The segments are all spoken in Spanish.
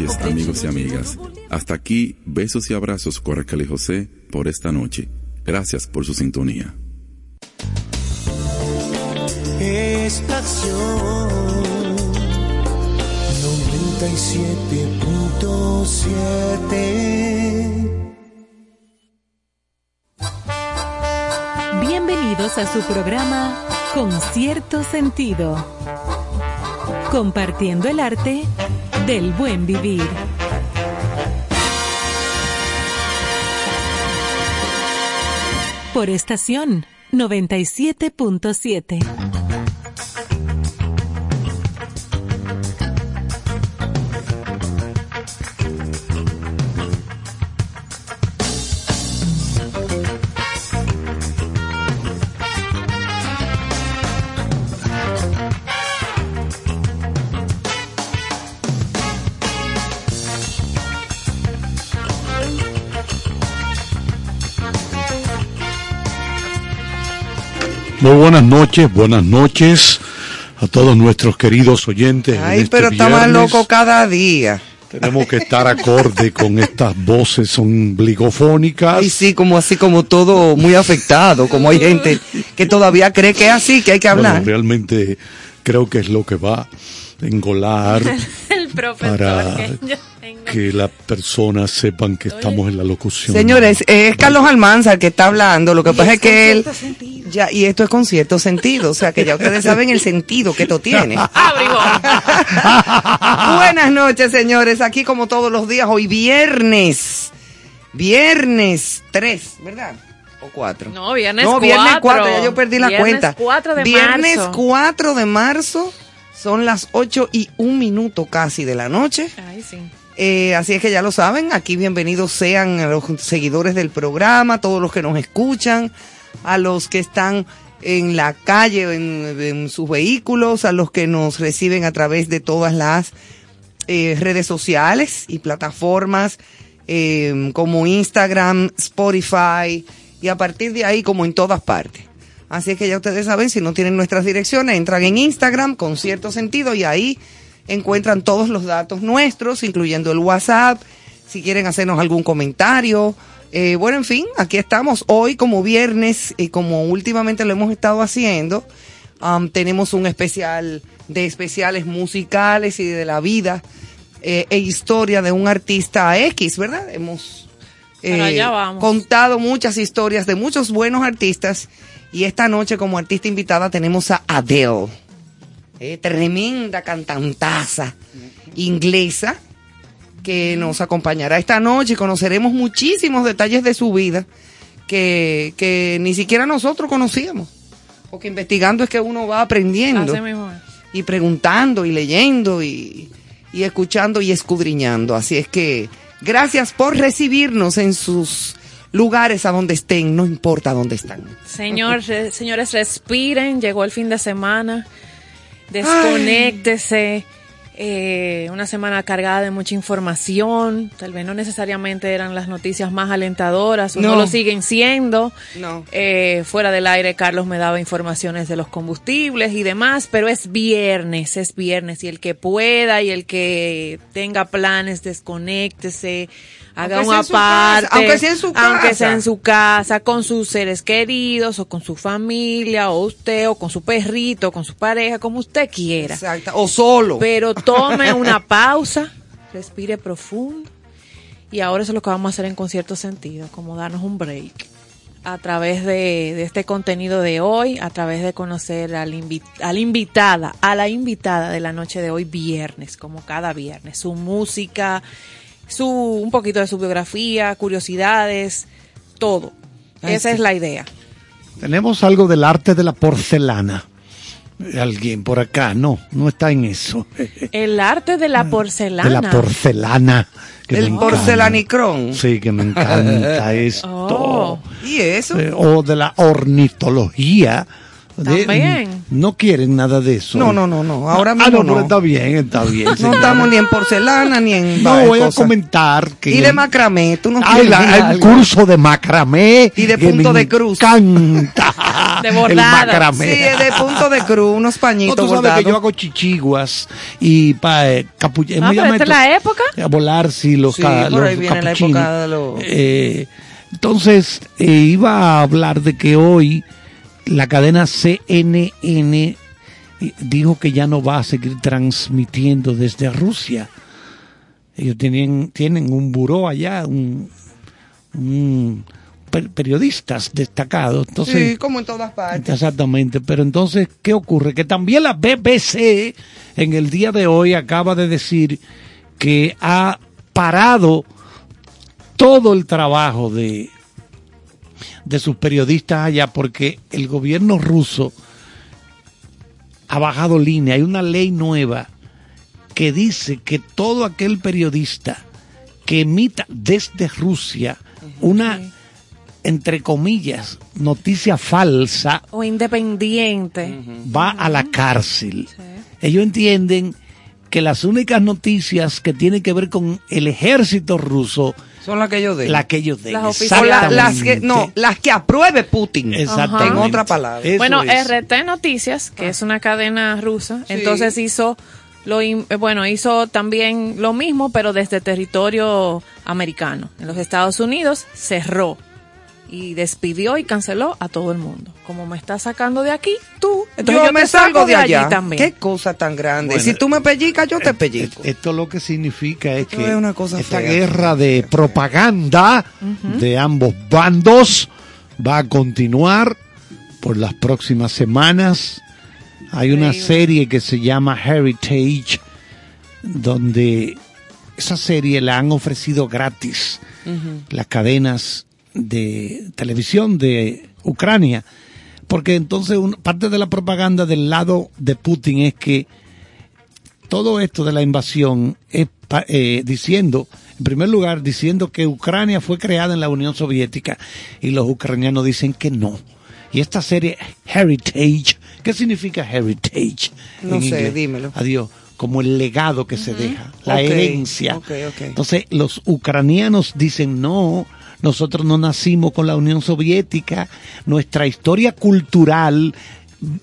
noches, amigos y amigas. Hasta aquí, besos y abrazos, Coracle y José, por esta noche. Gracias por su sintonía. Estación 97.7 Bienvenidos a su programa Con cierto sentido. Compartiendo el arte del buen vivir. Por estación 97.7. Muy buenas noches, buenas noches a todos nuestros queridos oyentes. Ay, este pero está más loco cada día. Tenemos que estar acorde con estas voces ombligofónicas. Y sí, como así, como todo muy afectado, como hay gente que todavía cree que es así, que hay que Bueno, hablar. realmente creo que es lo que va engolar El profesor para que yo tengo. que las personas sepan que estamos en la locución. Señores, es Carlos Almanza el que está hablando, lo que pasa es que él... Ya, y esto es con cierto sentido, o sea que ya ustedes saben el sentido que esto tiene. Buenas noches, señores, aquí como todos los días, hoy viernes, viernes 3, ¿verdad? ¿O 4? No, viernes No, viernes 4, cuatro. ya yo perdí la Viernes cuenta. 4 de viernes marzo. 4 de marzo, son las 8 y un minuto casi de la noche. Ay, sí. Eh, así es que ya lo saben, aquí bienvenidos sean a los seguidores del programa, todos los que nos escuchan, a los que están en la calle, en, en sus vehículos, a los que nos reciben a través de todas las eh, redes sociales y plataformas eh, como Instagram, Spotify y a partir de ahí como en todas partes. Así es que ya ustedes saben, si no tienen nuestras direcciones, entran en Instagram con cierto sentido y ahí encuentran todos los datos nuestros, incluyendo el WhatsApp, si quieren hacernos algún comentario. Eh, bueno, en fin, aquí estamos hoy como viernes y como últimamente lo hemos estado haciendo. um, tenemos un especial de especiales musicales y de la vida eh, e historia de un artista X, ¿verdad? Hemos eh, contado muchas historias de muchos buenos artistas y esta noche como artista invitada tenemos a Adele, eh, tremenda cantantaza inglesa que nos acompañará esta noche y conoceremos muchísimos detalles de su vida que, que ni siquiera nosotros conocíamos. Porque investigando es que uno va aprendiendo y preguntando y leyendo y, y escuchando y escudriñando. Así es que gracias por recibirnos en sus lugares a donde estén, no importa dónde están. Señor, re- señores, respiren. Llegó el fin de semana. Desconéctese. Eh, una semana cargada de mucha información. Tal vez no necesariamente eran las noticias más alentadoras o no, No. lo siguen siendo. No. Eh, fuera del aire, Carlos me daba informaciones de los combustibles y demás, pero es viernes, es viernes y el que pueda y el que tenga planes, desconéctese, haga Aunque una sea en su casa, parte, aunque sea en su aunque sea casa. en su casa, con sus seres queridos o con su familia o usted o con su perrito, con su pareja, como usted quiera. Exacto. O solo. Pero tome una pausa, respire profundo. Y ahora eso es lo que vamos a hacer en concierto sentido, como darnos un break. A través de, de este contenido de hoy, a través de conocer al invi- a la invitada, a la invitada de la noche de hoy, viernes, como cada viernes. Su música, su, un poquito de su biografía, curiosidades, todo. Ay, Esa sí. es la idea. Tenemos algo del arte de la porcelana. Alguien por acá, no, no está en eso. El arte de la porcelana. De la porcelana. que El porcelanicrón. Sí, que me encanta esto. Oh. ¿Y eso? Eh, o de la ornitología. De- También. no quieren nada de eso. No, no, no, no. Ahora ah, mismo no, no. pero está bien, está bien. No estamos ni en porcelana ni en No, voy a cosas. comentar que. Y de macramé, tú no Ay, quieres la- el curso de macramé. Y de que punto me de cruz. encanta. De el bordada. macramé. Sí, es de punto de cruz, unos No, pañitos tú sabes bordados. que yo hago chichiguas y pa, eh, capu- Ah, pero esta es la época. A volar, sí, los, Sí, ca- por los ahí viene la época de los- Eh, entonces, eh, iba a hablar de que hoy la cadena CNN eh, dijo que ya no va a seguir transmitiendo desde Rusia. Ellos tienen, tienen un buró allá, un, un per- periodistas destacados. Entonces, Sí, como en todas partes. Exactamente, pero entonces, ¿qué ocurre? Que también la BBC en el día de hoy acaba de decir que ha parado todo el trabajo de, de sus periodistas allá porque el gobierno ruso ha bajado línea. Hay una ley nueva que dice que todo aquel periodista que emita desde Rusia una, entre comillas, noticia falsa, O independiente. va a la cárcel. Ellos entienden que las únicas noticias que tienen que ver con el ejército ruso, Son las que que ellos den. Las oficiales. la- las que, Exactamente. no, las que apruebe Putin. Exactamente. En otra palabra. Eso Bueno, es. RT Noticias, que es una cadena rusa, Sí. entonces hizo lo in- eh, bueno, hizo también lo mismo, pero desde territorio americano. En los Estados Unidos cerró y despidió y canceló a todo el mundo. Como me estás sacando de aquí, tú, entonces yo, yo, me te salgo de allí allá. también. Qué cosa tan grande. Bueno, si tú me pellizcas, yo te pellico. Esto lo que significa es Esto que es una cosa esta fea. guerra de propaganda de ambos bandos va a continuar por las próximas semanas. Hay una serie que se llama Heritage, donde esa serie la han ofrecido gratis las cadenas de televisión de Ucrania. Porque entonces parte de la propaganda del lado de Putin es que todo esto de la invasión es eh, diciendo, en primer lugar, diciendo que Ucrania fue creada en la Unión Soviética y los ucranianos dicen que no. Y esta serie Heritage, ¿qué significa Heritage? No en sé, inglés? dímelo. Adiós, como el legado que se deja, la herencia. Entonces los ucranianos dicen no. Nosotros no nacimos con la Unión Soviética. Nuestra historia cultural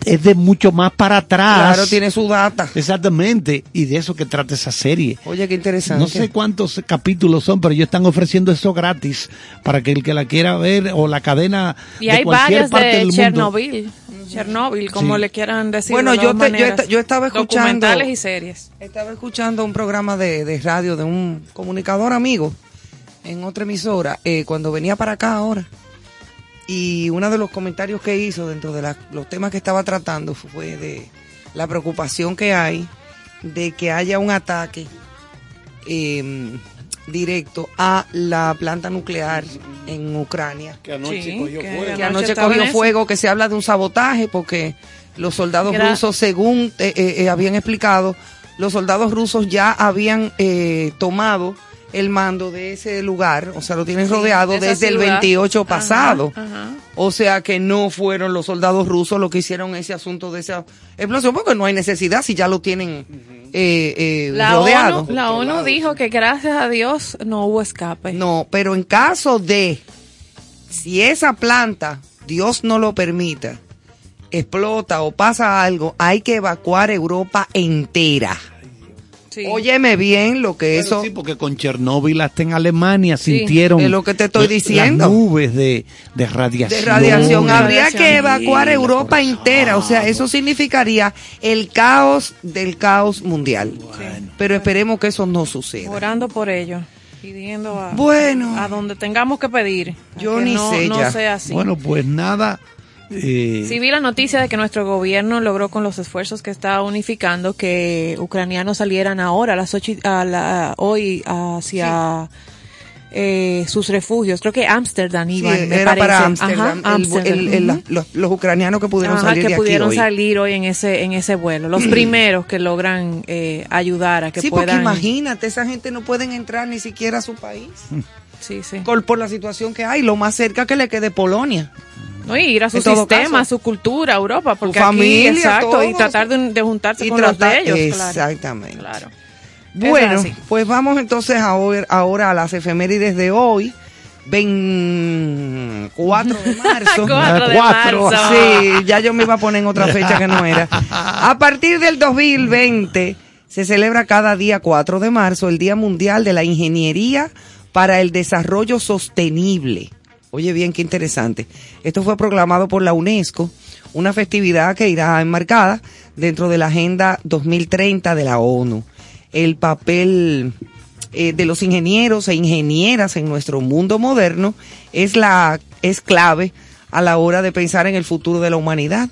es de mucho más para atrás. Claro, tiene su data. Exactamente, y de eso que trata esa serie. Oye, qué interesante. No sé cuántos capítulos son, pero ellos están ofreciendo eso gratis para que el que la quiera ver o la cadena y de hay cualquier varias parte de del mundo. Chernobyl. Chernobyl, como Sí. le quieran decir. Bueno, de yo te- yo yo estaba escuchando- Documentales y series. Estaba escuchando un programa de, de radio de un comunicador amigo en otra emisora eh, cuando venía para acá ahora. Y uno de los comentarios que hizo dentro de la- los temas que estaba tratando fue de la preocupación que hay de que haya un ataque eh, directo a la planta nuclear en Ucrania. Que anoche Sí, cogió que fuego. que anoche cogió fuego, que se habla de un sabotaje porque los soldados Gra- rusos, según eh, eh, eh, habían explicado, los soldados rusos ya habían eh, tomado el mando de ese lugar, o sea, lo tienen Sí, rodeado de desde el ciudad. 28 Ajá, pasado. ajá. O sea que no fueron los soldados rusos los que hicieron ese asunto de esa explosión, porque no hay necesidad si ya lo tienen eh, eh, La rodeado. ONU, la ONU dijo que gracias a Dios no hubo escape. No, pero en caso de, si esa planta, Dios no lo permita, explota o pasa algo, hay que evacuar Europa entera. Sí. Óyeme bien lo que eso... sí, porque con Chernóbil hasta en Alemania Sí, sintieron es lo que te estoy diciendo. las nubes de, de radiación. de radiación. Habría Radiación. que evacuar Sí, Europa entera. O sea, eso significaría el caos del caos mundial. Pero esperemos que eso no suceda. Orando por ello, pidiendo a, Bueno. a donde tengamos que pedir. Yo que ni no, sé no ya. sea así. Bueno, pues nada. Eh, Sí vi la noticia de que nuestro gobierno logró con los esfuerzos que está unificando que ucranianos salieran ahora a las ocho a la- hoy hacia eh, sus refugios. Creo que Ámsterdam Sí, iban, me era parece. para Ámsterdam. Los, los ucranianos que pudieron Ajá, salir que de aquí pudieron hoy. salir hoy en ese en ese vuelo. Los primeros que logran eh, ayudar a que sí, porque puedan. imagínate, esa gente no pueden entrar ni siquiera a su país Sí, sí. por, por la situación que hay, lo más cerca que le quede Polonia. No, y ir a su sistema, caso. a su cultura, a Europa, porque familia, aquí, exacto, y tratar de, de juntarse Y con los de ellos. Exactamente. Claro. Bueno, pues vamos entonces ahora, ahora a las efemérides de hoy. Ven, Juan, 4 de marzo. 4 de marzo. Sí, ya yo me iba a poner en otra fecha que no era. A partir del 2020 se celebra cada día 4 de marzo el Día Mundial de la Ingeniería para el Desarrollo Sostenible. Oye bien, qué interesante. Esto fue proclamado por la UNESCO, una festividad que irá enmarcada dentro de la Agenda 2030 de la ONU. El papel eh, de los ingenieros e ingenieras en nuestro mundo moderno es la es clave a la hora de pensar en el futuro de la humanidad.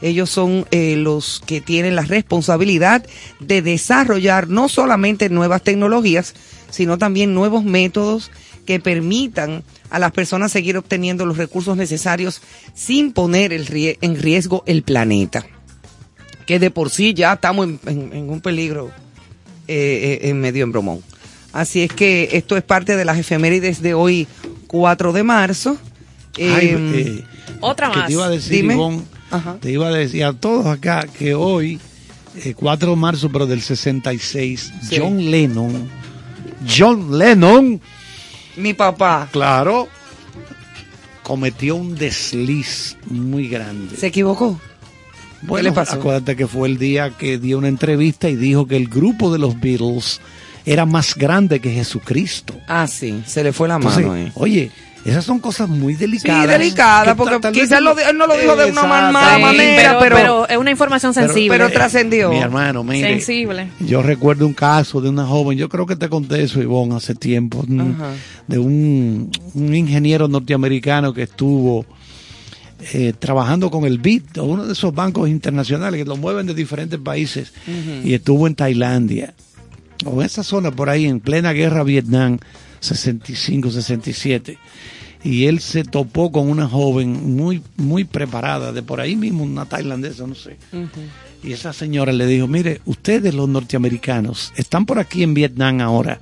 Ellos son eh, los que tienen la responsabilidad de desarrollar no solamente nuevas tecnologías, sino también nuevos métodos que permitan a las personas seguir obteniendo los recursos necesarios sin poner el rie- en riesgo el planeta, que de por sí ya estamos en, en- en un peligro eh, eh, en medio en bromón. Así es que esto es parte de las efemérides de hoy, 4 de marzo. Ay, Eh, eh, Otra que más. te iba a decir, Dime. Ivonne, Ajá. te iba a decir a todos acá que hoy, eh, 4 de marzo, pero del 66, Sí. John Lennon, John Lennon, mi papá claro, cometió un desliz muy grande. se equivocó. Bueno, le pasó? acuérdate que fue el día que dio una entrevista y dijo que el grupo de los Beatles era más grande que Jesucristo. Ah, sí, se le fue la Entonces, mano. eh. oye, esas son cosas muy Sí, delicadas. delicada, Que porque tal- tal vez quizás lo di- él no lo dijo de una mala Sí, manera, pero, pero- es una información Pero- sensible. pero trascendió. Mi hermano, mire. sensible. Yo recuerdo un caso de una joven, yo creo que te conté eso, Ivonne, hace tiempo, Ajá. de un, un ingeniero norteamericano que estuvo eh, trabajando con el BIT, o uno de esos bancos internacionales que lo mueven de diferentes países, y estuvo en Tailandia, o en esa zona por ahí, en plena guerra Vietnam, 65, 67. Y él se topó con una joven muy, muy preparada, de por ahí mismo, una tailandesa, no sé. Y esa señora le dijo, mire, ustedes los norteamericanos están por aquí en Vietnam ahora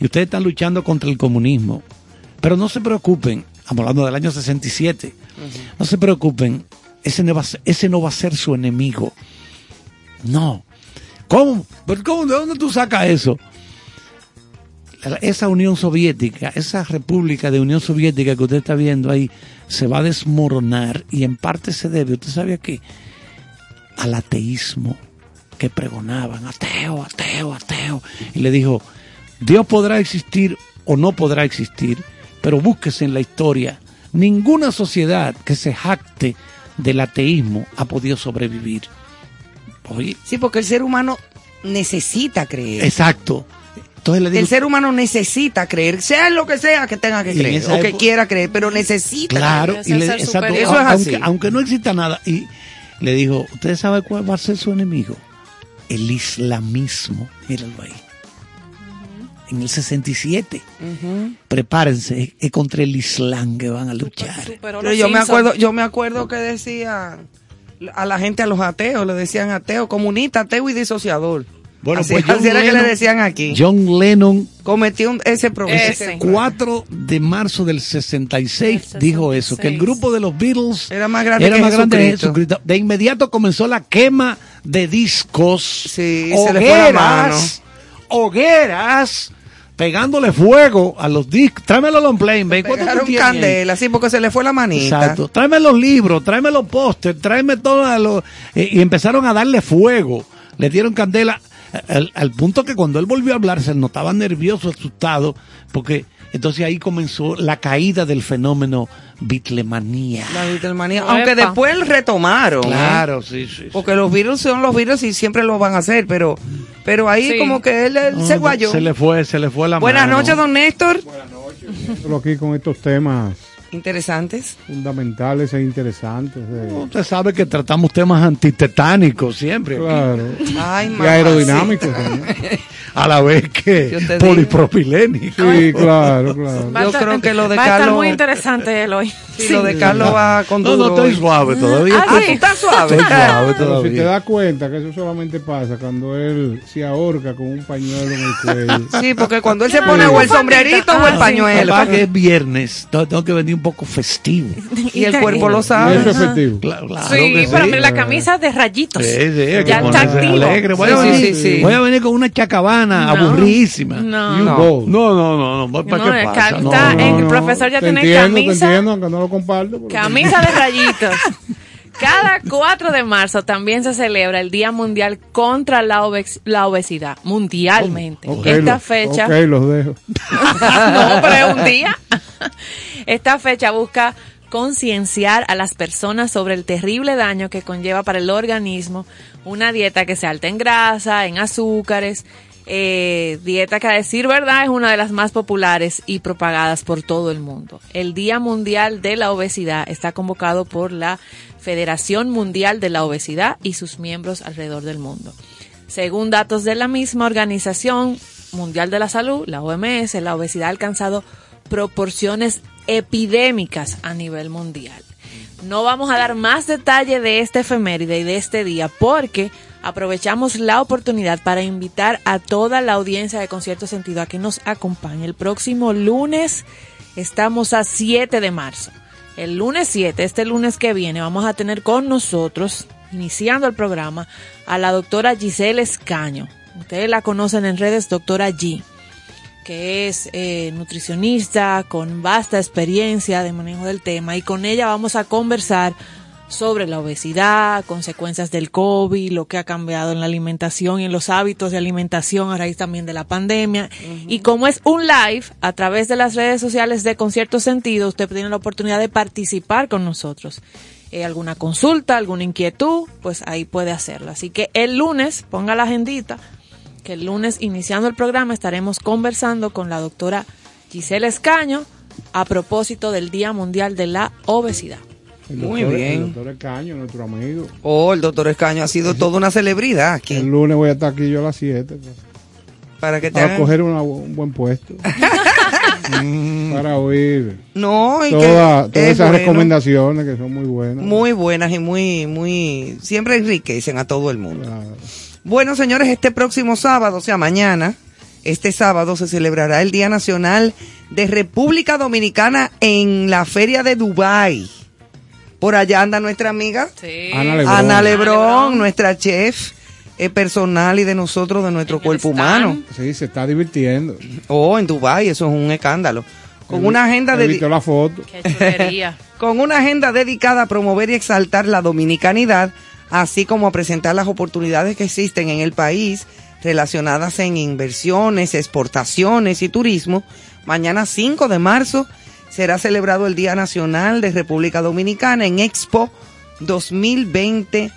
y ustedes están luchando contra el comunismo. Pero no se preocupen, estamos hablando del año 67, no se preocupen, ese no, va a ser, ese no va a ser su enemigo. No. ¿Cómo? ¿Pero cómo? ¿De dónde tú sacas eso? Esa Unión Soviética, esa República de Unión Soviética que usted está viendo ahí, se va a desmoronar y en parte se debe, ¿usted sabe a qué? Al ateísmo que pregonaban, ateo, ateo, ateo. Y le dijo, Dios podrá existir o no podrá existir, pero búsquese en la historia. Ninguna sociedad que se jacte del ateísmo ha podido sobrevivir. Oye, Sí, porque el ser humano necesita creer. exacto. Entonces le digo, el ser humano necesita creer, sea lo que sea que tenga que creer, o que quiera creer, pero necesita. claro, Ese y es le, exacto. Eso es aunque, así. aunque no exista nada. Y le dijo, ¿usted sabe cuál va a ser su enemigo? El islamismo. Míralo ahí. En el 67. Ujú. Prepárense, es contra el islam que van a luchar. Superó Pero los yo me acuerdo, yo me acuerdo que decían a la gente, a los ateos, le decían ateo, comunista, ateo y disociador. Bueno, así, pues John así era que le Lennon- decían aquí. John Lennon, Cometió un- ese problema. Ese. 4 de marzo del 66, Del dijo eso, que el 66. grupo de los Beatles Era más grande era que más grande Jesucristo. De inmediato comenzó la quema de discos, Sí, se le fue la mano. hogueras, hogueras, pegándole fuego a los discos. Tráeme los long playing, baby. ¿Cuánto tú candela, sí, porque se le fue la manita. Exacto. Tráeme los libros, tráeme los pósters, tráeme todo lo, eh, y empezaron a darle fuego. Le dieron candela al, al punto que cuando él volvió a hablar se notaba nervioso, asustado, porque entonces ahí comenzó la caída del fenómeno bitlemanía. La Beatlemanía. Epa. Aunque después retomaron. ¿eh? Claro, sí, sí. sí. Porque los virus son los virus y siempre lo van a hacer, pero, pero ahí Sí. como que él, él se guayó. Se le fue, se le fue la Buenas mano. noches, don Néstor. Solo aquí con estos temas Interesantes. fundamentales e interesantes. de- Usted sabe que tratamos temas antitetánicos siempre. claro. Ay, Y aerodinámicos también. A la vez que polipropilénicos. Sí, claro, claro. Va a Yo estar- creo que lo de va a estar Carlos- muy interesante él hoy. Sí, lo de Carlos va con No, no, estoy suave todavía. Ah, sí, está suave. Estoy suave Pero si te todavía. das cuenta que eso solamente pasa cuando él se ahorca con un pañuelo en el cuello. Sí, porque cuando él se Ah, pone o el sombrerito o Ah, el sí. pañuelo. Papá, que es viernes, tengo tengo que venir un poco festivo. Y el cuerpo lo sabe. eso es efectivo. Claro, claro sí, que pero sí. la camisa de rayitos. Sí, sí, ya está ponerse activo. alegre. Voy, Sí, a venir, sí, sí. voy a venir con una chacabana No. aburridísima. No. You No. No, no, no, no. ¿Para No, qué pasa? está el no. profesor ya te tiene entiendo, camisa. Te entiendo, aunque no lo comparto. pero- Camisa de rayitos. Cada 4 de marzo también se celebra el Día Mundial contra la, obes- la Obesidad, mundialmente. Esta lo- fecha... Ok, los dejo. no, pero es un día. Esta fecha busca concienciar a las personas sobre el terrible daño que conlleva para el organismo una dieta que se alta en grasa, en azúcares, eh, dieta que a decir verdad es una de las más populares y propagadas por todo el mundo. El Día Mundial de la Obesidad está convocado por la Federación Mundial de la Obesidad y sus miembros alrededor del mundo. Según datos de la misma Organización Mundial de la Salud, la OMS, la obesidad ha alcanzado proporciones epidémicas a nivel mundial. No vamos a dar más detalle de este efeméride y de este día porque aprovechamos la oportunidad para invitar a toda la audiencia de Concierto Sentido a que nos acompañe. El próximo lunes estamos a 7 de marzo. El lunes 7, este lunes que viene, vamos a tener con nosotros, iniciando el programa, a la doctora Giselle Escaño. Ustedes la conocen en redes, doctora G, que es eh, nutricionista con vasta experiencia de manejo del tema y con ella vamos a conversar sobre la obesidad, consecuencias del COVID, lo que ha cambiado en la alimentación y en los hábitos de alimentación a raíz también de la pandemia. Y como es un live a través de las redes sociales de Concierto Sentido, usted tiene la oportunidad de participar con nosotros. Eh, alguna consulta, alguna inquietud, pues ahí puede hacerlo. Así que el lunes, ponga la agendita, que el lunes, iniciando el programa, estaremos conversando con la doctora Gisela Escaño a propósito del Día Mundial de la Obesidad. El Muy bien. El doctor Escaño, nuestro amigo. Oh, el doctor Escaño ha sido toda una celebridad El aquí. lunes voy a estar aquí yo a las 7 pues, Para que te para coger una- un buen puesto. para oír No, y toda- que todas es esas bueno. recomendaciones que son muy buenas. Muy buenas y muy, muy, siempre enriquecen a todo el mundo. Claro. Bueno, señores, este próximo sábado, o sea, mañana, este sábado se celebrará el Día Nacional de República Dominicana en la Feria de Dubái. Por allá anda nuestra amiga Ana Lebrón. Ana Lebrón, Lebrón. nuestra chef eh, personal y de nosotros, de nuestro cuerpo humano. Sí, se está divirtiendo. Oh, en Dubái, eso es un escándalo. Con una agenda de la foto. Qué chulería. con una agenda dedicada a promover y exaltar la dominicanidad, así como a presentar las oportunidades que existen en el país relacionadas en inversiones, exportaciones y turismo. Mañana 5 de marzo será celebrado el Día Nacional de República Dominicana en Expo 2020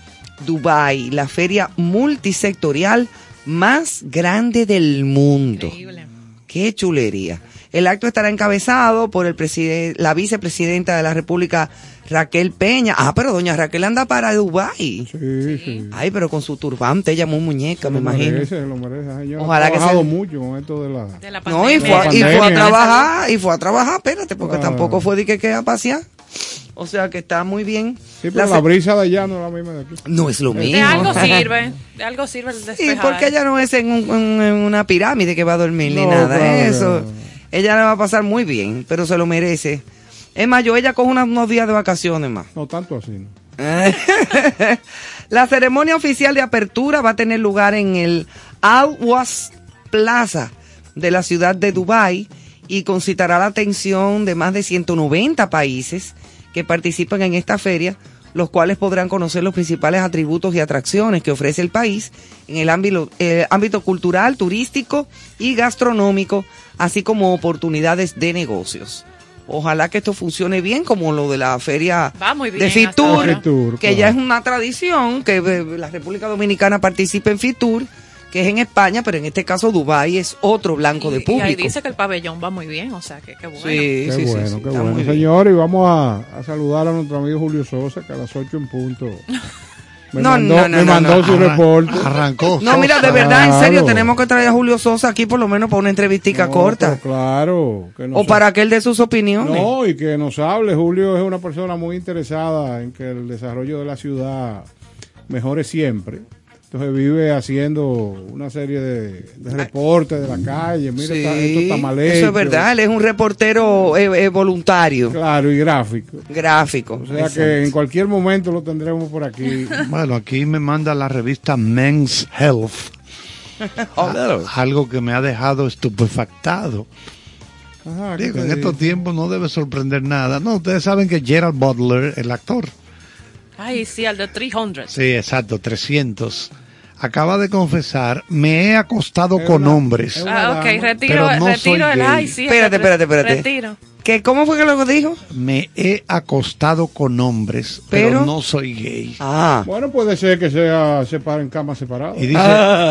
Dubai, la feria multisectorial más grande del mundo. Increíble. Qué chulería. El acto estará encabezado por el preside- la vicepresidenta de la República, Raquel Peña. Ah, pero doña Raquel anda para Dubái. Sí, sí. Ay, pero con su turbante, ella muy muñeca, me Lo imagino. merece, lo merece. Ojalá que trabajado se- mucho con esto de la... De la No, y pandemia. fue, y fue a Pandemia. trabajar, y fue a trabajar, espérate, porque tampoco fue de que, que a pasear. O sea que está muy bien. Sí, pero La la, se- brisa de allá no es la misma de aquí. no es lo mismo. De algo sirve, de algo sirve el Sí, despejar. porque ella no es en, un- en una pirámide que va a dormir ni nada. claro Eso. Ella le va a pasar muy bien, pero se lo merece. Es más, yo ella coge unos, unos días de vacaciones más. No tanto así, ¿no? La ceremonia oficial de apertura va a tener lugar en el Al Was Plaza de la ciudad de Dubái y concitará la atención de más de 190 países que participan en esta feria, los cuales podrán conocer los principales atributos y atracciones que ofrece el país en el ámbito, eh, ámbito cultural, turístico y gastronómico, así como oportunidades de negocios. Ojalá que esto funcione bien como lo de la feria bien de Fitur, que claro. ya es una tradición que eh, la República Dominicana participe en Fitur, que es en España, pero en este caso Dubái es otro blanco de Y- Y público. ahí dice que el pabellón va muy bien, o sea que qué bueno. Sí, Qué sí, sí, bueno, sí, qué. Señor, y vamos a, a saludar a nuestro amigo Julio Sosa, que a las 8 en punto me No, mandó, no, no, me no, mandó no. su reporte. Arrancó. No, mira, de Sosa. verdad, en serio, Claro. tenemos que traer a Julio Sosa aquí por lo menos para una entrevistica No, corta. Claro. que O para que él dé sus opiniones. No, y que nos hable. Julio es una persona muy interesada en que el desarrollo de la ciudad mejore siempre. Entonces vive haciendo una serie de, de reportes de la calle. Mira, está- esto está mal eso hecho. es verdad. Él es un reportero eh, eh, voluntario, Claro, y gráfico. gráfico. O sea que en cualquier momento lo tendremos por aquí. Bueno, aquí me manda la revista Men's Health. Algo que me ha dejado estupefactado. Ajá, ¿qué Digo, en estos tiempos no debe sorprender nada. No, ustedes saben que Gerald Butler, el actor, Ay, sí, al de 300. sí, exacto, 300, acaba de confesar, me he acostado Es con una- hombres. Ah, ok, retiro, Pero no retiro soy el ay, sí. Espérate, espérate, espérate. Retiro. ¿Qué, ¿Cómo fue que lo dijo? Me he acostado con hombres, pero, Pero- no soy gay. Ah, Bueno, puede ser que sea separ en camas separadas. Y dice,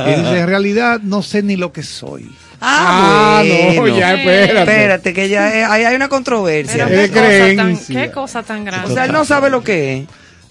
y dice, en realidad no sé ni lo que soy. ah, Ah, no, bueno. ya espérate. Espérate, que ya es- ahí hay una controversia. Pero Es qué, cosa tan, qué cosa tan O grande. sea, él no sabe lo que es.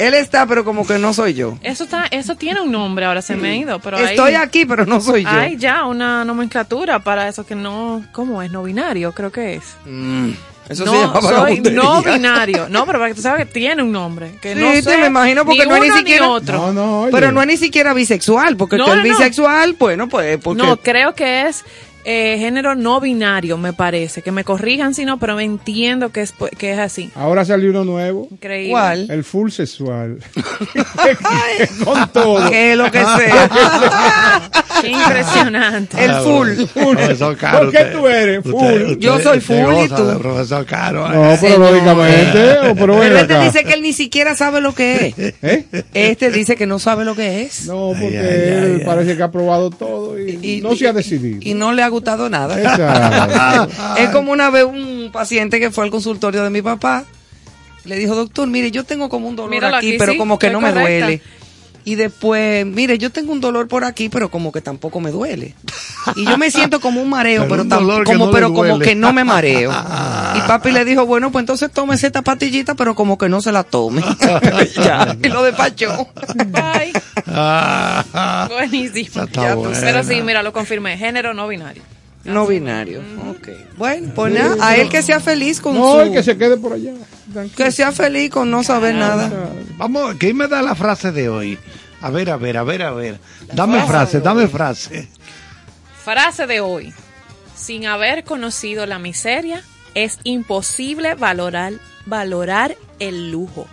Él está, pero como que no soy yo. Eso está, eso tiene un nombre, ahora se me ha ido, pero Estoy hay, aquí, pero no soy yo. hay ya una nomenclatura para eso que no, ¿cómo es? No binario, creo que es. Mm, eso no, se llama soy no binario. No, pero para que tú sabes que tiene un nombre. Que Sí, no te sé me imagino porque no es ni siquiera- otro. No, no, oye. Pero no es ni siquiera bisexual, porque No, el no, no. bisexual, bueno, pues, porque... No, creo que es eh, género no binario, me parece. Que me corrijan si no, pero me entiendo que es, que es así. Ahora salió uno nuevo. Increíble. ¿Cuál? El full sexual. Con todo. Que lo que sea. Qué impresionante. El full. Profesor Caro, ¿Por qué usted- tú eres full? usted- Yo soy full y tú. Profesor Caro. No, pero Señor. lógicamente. o Pero ven Pero este acá. dice que él ni siquiera sabe lo que es. ¿Eh? Este dice que no sabe lo que es. No, porque Ay, ay, él ay, parece que ha probado todo y, no se ha decidido. Y no le ha gustado nada. Es como una vez un paciente que fue al consultorio de mi papá. Le dijo, doctor, mire, yo tengo como un dolor Míralo aquí, aquí, pero sí, como que no me duele. Y después, mire, yo tengo un dolor por aquí, pero como que tampoco me duele. Y yo me siento como un mareo, Pero pero, tam- como, no pero como que no me mareo. Y papi le dijo, bueno, pues entonces tómese esta pastillita, pero como que no se la tome. ya. Y lo despachó. Ay, Ah, buenísimo. Ya tú. Pero sí, mira, lo confirmé. Género no binario. No binario. Ok. Bueno, pues nada, a él que sea feliz con No, su... y que se quede por allá. Tranquilo. que sea feliz con no saber nada. Vamos, ¿quién me da la frase de hoy? A ver, a ver, a ver, a ver. Dame frase, dame frase. Frase de hoy. Sin haber conocido la miseria, es imposible valorar, valorar el lujo.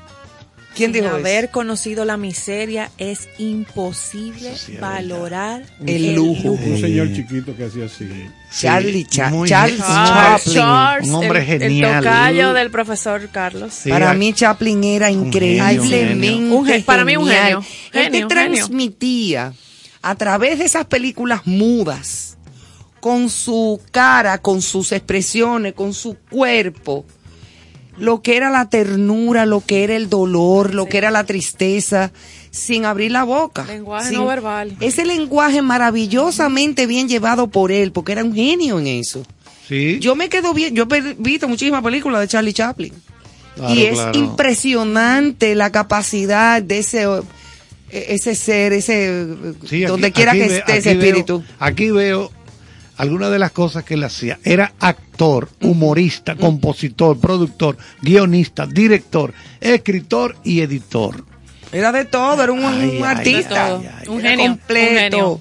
¿Quién Sin dijo haber eso? conocido la miseria, es imposible es valorar El lujo. Un señor chiquito que hacía así. Charlie Cha- Charles. Ah, Chaplin. Charles, Un hombre el, genial. El tocayo del profesor Carlos. Sí, para mí Chaplin era genio, increíblemente genio. Un gen- para mí un genio. Él Genio, te genio. transmitía a través de esas películas mudas, con su cara, con sus expresiones, con su cuerpo, lo que era la ternura, lo que era el dolor, lo que era la tristeza, sin abrir la boca. Lenguaje Sin- no verbal. Ese lenguaje maravillosamente bien llevado por él, porque era un genio en eso. Sí. Yo me quedo bien, yo he visto muchísimas películas de Charlie Chaplin. Claro, y es claro. impresionante la capacidad de ese eh, ese ser, ese Sí, aquí- donde quiera que ve- esté ese veo- espíritu. aquí veo algunas de las cosas que él hacía. Era actor, humorista, compositor, productor, guionista, director, escritor y editor. Era de todo, era un, Ay, un ay, artista. ay, ay, ay. Un Era genio, completo. un genio.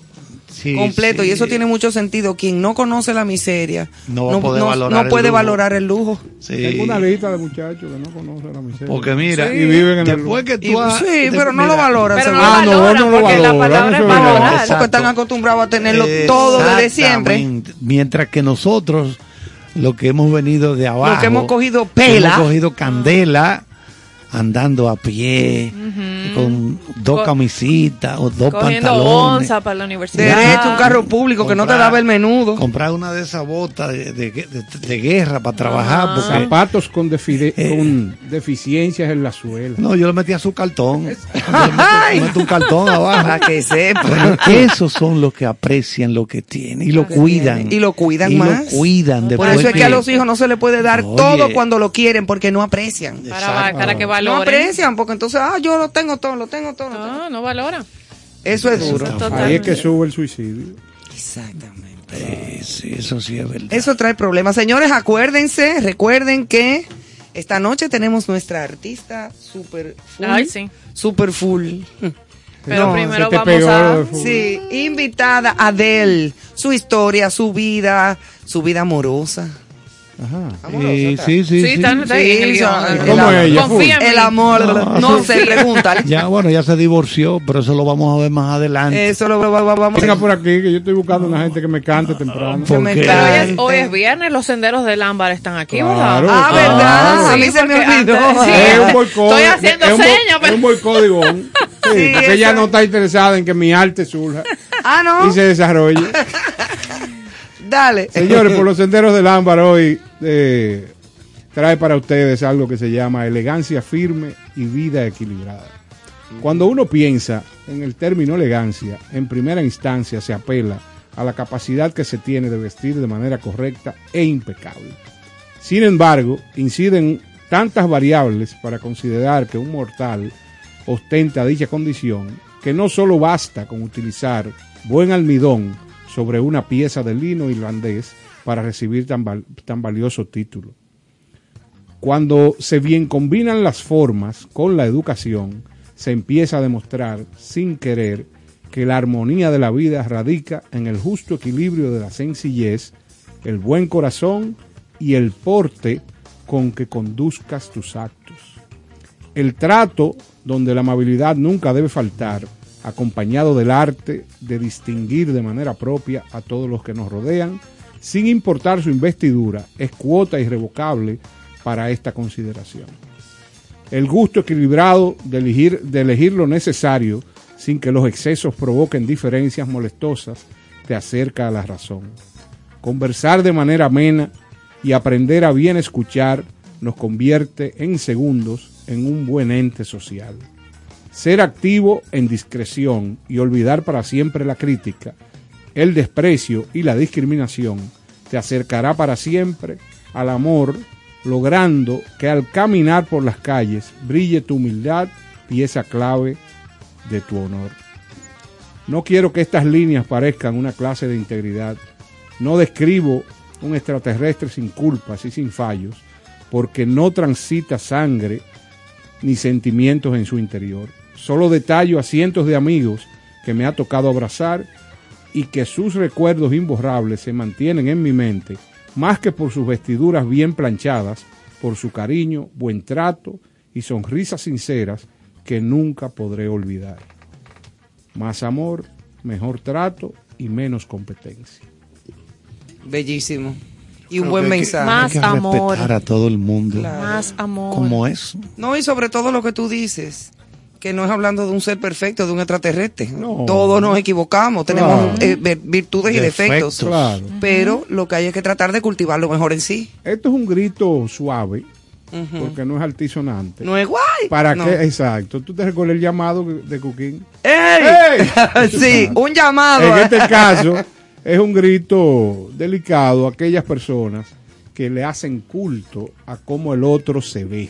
Sí, completo sí. y eso tiene mucho sentido. Quien no conoce la miseria No va a poder valorar no puede lujo. valorar el lujo. Sí. Tengo una lista de muchachos que no conocen la miseria. Porque mira, y viven en el después que Y- tú has- sí, de- pero no mira, lo valoran. Pero no. Ah, lo no, no lo porque la valoran, verdad. valorar. porque están acostumbrados a tenerlo todo desde siempre. Mientras que nosotros, lo que hemos venido de abajo, que hemos cogido pela. hemos cogido candela, andando a pie, con dos Co- camisitas o dos pantalones. para la universidad. Derecho, un carro público que no te daba el menudo. Comprar una de esas botas de, de- de- de guerra para trabajar. Porque, Zapatos con, defide- con deficiencias en la suela. no, yo le metía su cartón. Yo le meto, le un cartón abajo. Para que sepa. Bueno, esos son los que aprecian lo que tienen y lo cuidan. Y lo cuidan Y más. lo cuidan. Por eso es que a los hijos no se les puede dar Oye. todo cuando lo quieren porque no aprecian. Para, para que No aprecian porque entonces, ah, yo lo tengo todo, lo tengo todo. lo tengo. No, no valora. Eso es duro. Ahí es que sube el suicidio. Exactamente. Sí, sí, eso sí es verdad. Eso trae problemas. Señores, acuérdense, recuerden que esta noche tenemos nuestra artista super full. Ay, sí. Super full. Pero No, primero vamos pegó a... Sí, invitada Adele, su historia, su vida, su vida amorosa. Ajá. Amorosa, Sí, sí, sí. En el Sí, guion. son- ¿Cómo el- ella? Confía en. El amor, no, se pregunta. Ya, bueno, ya se divorció, pero eso lo vamos a ver más adelante. Eso lo va- va- va- vamos Venga a por aquí, que yo estoy buscando una gente que me cante temprano. Que me hoy cante. es, hoy es viernes, los senderos del ámbar están aquí, Claro, ¿verdad? Ah, claro. ¿verdad? A Sí, mí se me olvidó. antes- sí. Es un boicot. Estoy haciendo es un bo- señas, pero- Es un boicódigón. Sí, Sí, porque ella no está interesada en que mi arte surja Ah, no. y se desarrolle. Dale. Señores, por los senderos del ámbar hoy eh, trae para ustedes algo que se llama elegancia firme y vida equilibrada. Cuando uno piensa en el término elegancia, en primera instancia se apela a la capacidad que se tiene de vestir de manera correcta e impecable. Sin embargo, inciden tantas variables para considerar que un mortal ostenta dicha condición que no solo basta con utilizar buen almidón sobre una pieza de lino irlandés para recibir tan, tan valioso título. Cuando se bien combinan las formas con la educación, se empieza a demostrar sin querer que la armonía de la vida radica en el justo equilibrio de la sencillez, el buen corazón y el porte con que conduzcas tus actos. El trato donde la amabilidad nunca debe faltar, acompañado del arte de distinguir de manera propia a todos los que nos rodean, sin importar su investidura, es cuota irrevocable para esta consideración. El gusto equilibrado de elegir, de elegir lo necesario sin que los excesos provoquen diferencias molestosas te acerca a la razón. Conversar de manera amena y aprender a bien escuchar nos convierte en segundos en un buen ente social. Ser activo en discreción y olvidar para siempre la crítica, el desprecio y la discriminación te acercará para siempre al amor, logrando que al caminar por las calles brille tu humildad, pieza clave de tu honor. No quiero que estas líneas parezcan una clase de integridad. No describo un extraterrestre sin culpas y sin fallos, porque no transita sangre ni sentimientos en su interior. Solo detallo a cientos de amigos que me ha tocado abrazar y que sus recuerdos imborrables se mantienen en mi mente, más que por sus vestiduras bien planchadas, por su cariño, buen trato y sonrisas sinceras que nunca podré olvidar. Más amor, mejor trato y menos competencia. Bellísimo. Y un Creo buen que hay que- mensaje. Más hay que amor. respetar a todo el mundo. Más amor. Como es. No, y sobre todo lo que tú dices, que no es hablando de un ser perfecto, de un extraterrestre. No. Todos nos equivocamos, tenemos eh, vir- virtudes y defectos. Claro. Pero lo que hay es que tratar de cultivar lo mejor en sí. Esto es un grito suave, porque no es altisonante. No es guay. ¿Para No. qué? Exacto. ¿Tú te recuerdas el llamado de Cuquín? ¡Ey! ¡Ey! sí, un llamado. En este caso, es un grito delicado a aquellas personas que le hacen culto a cómo el otro se ve.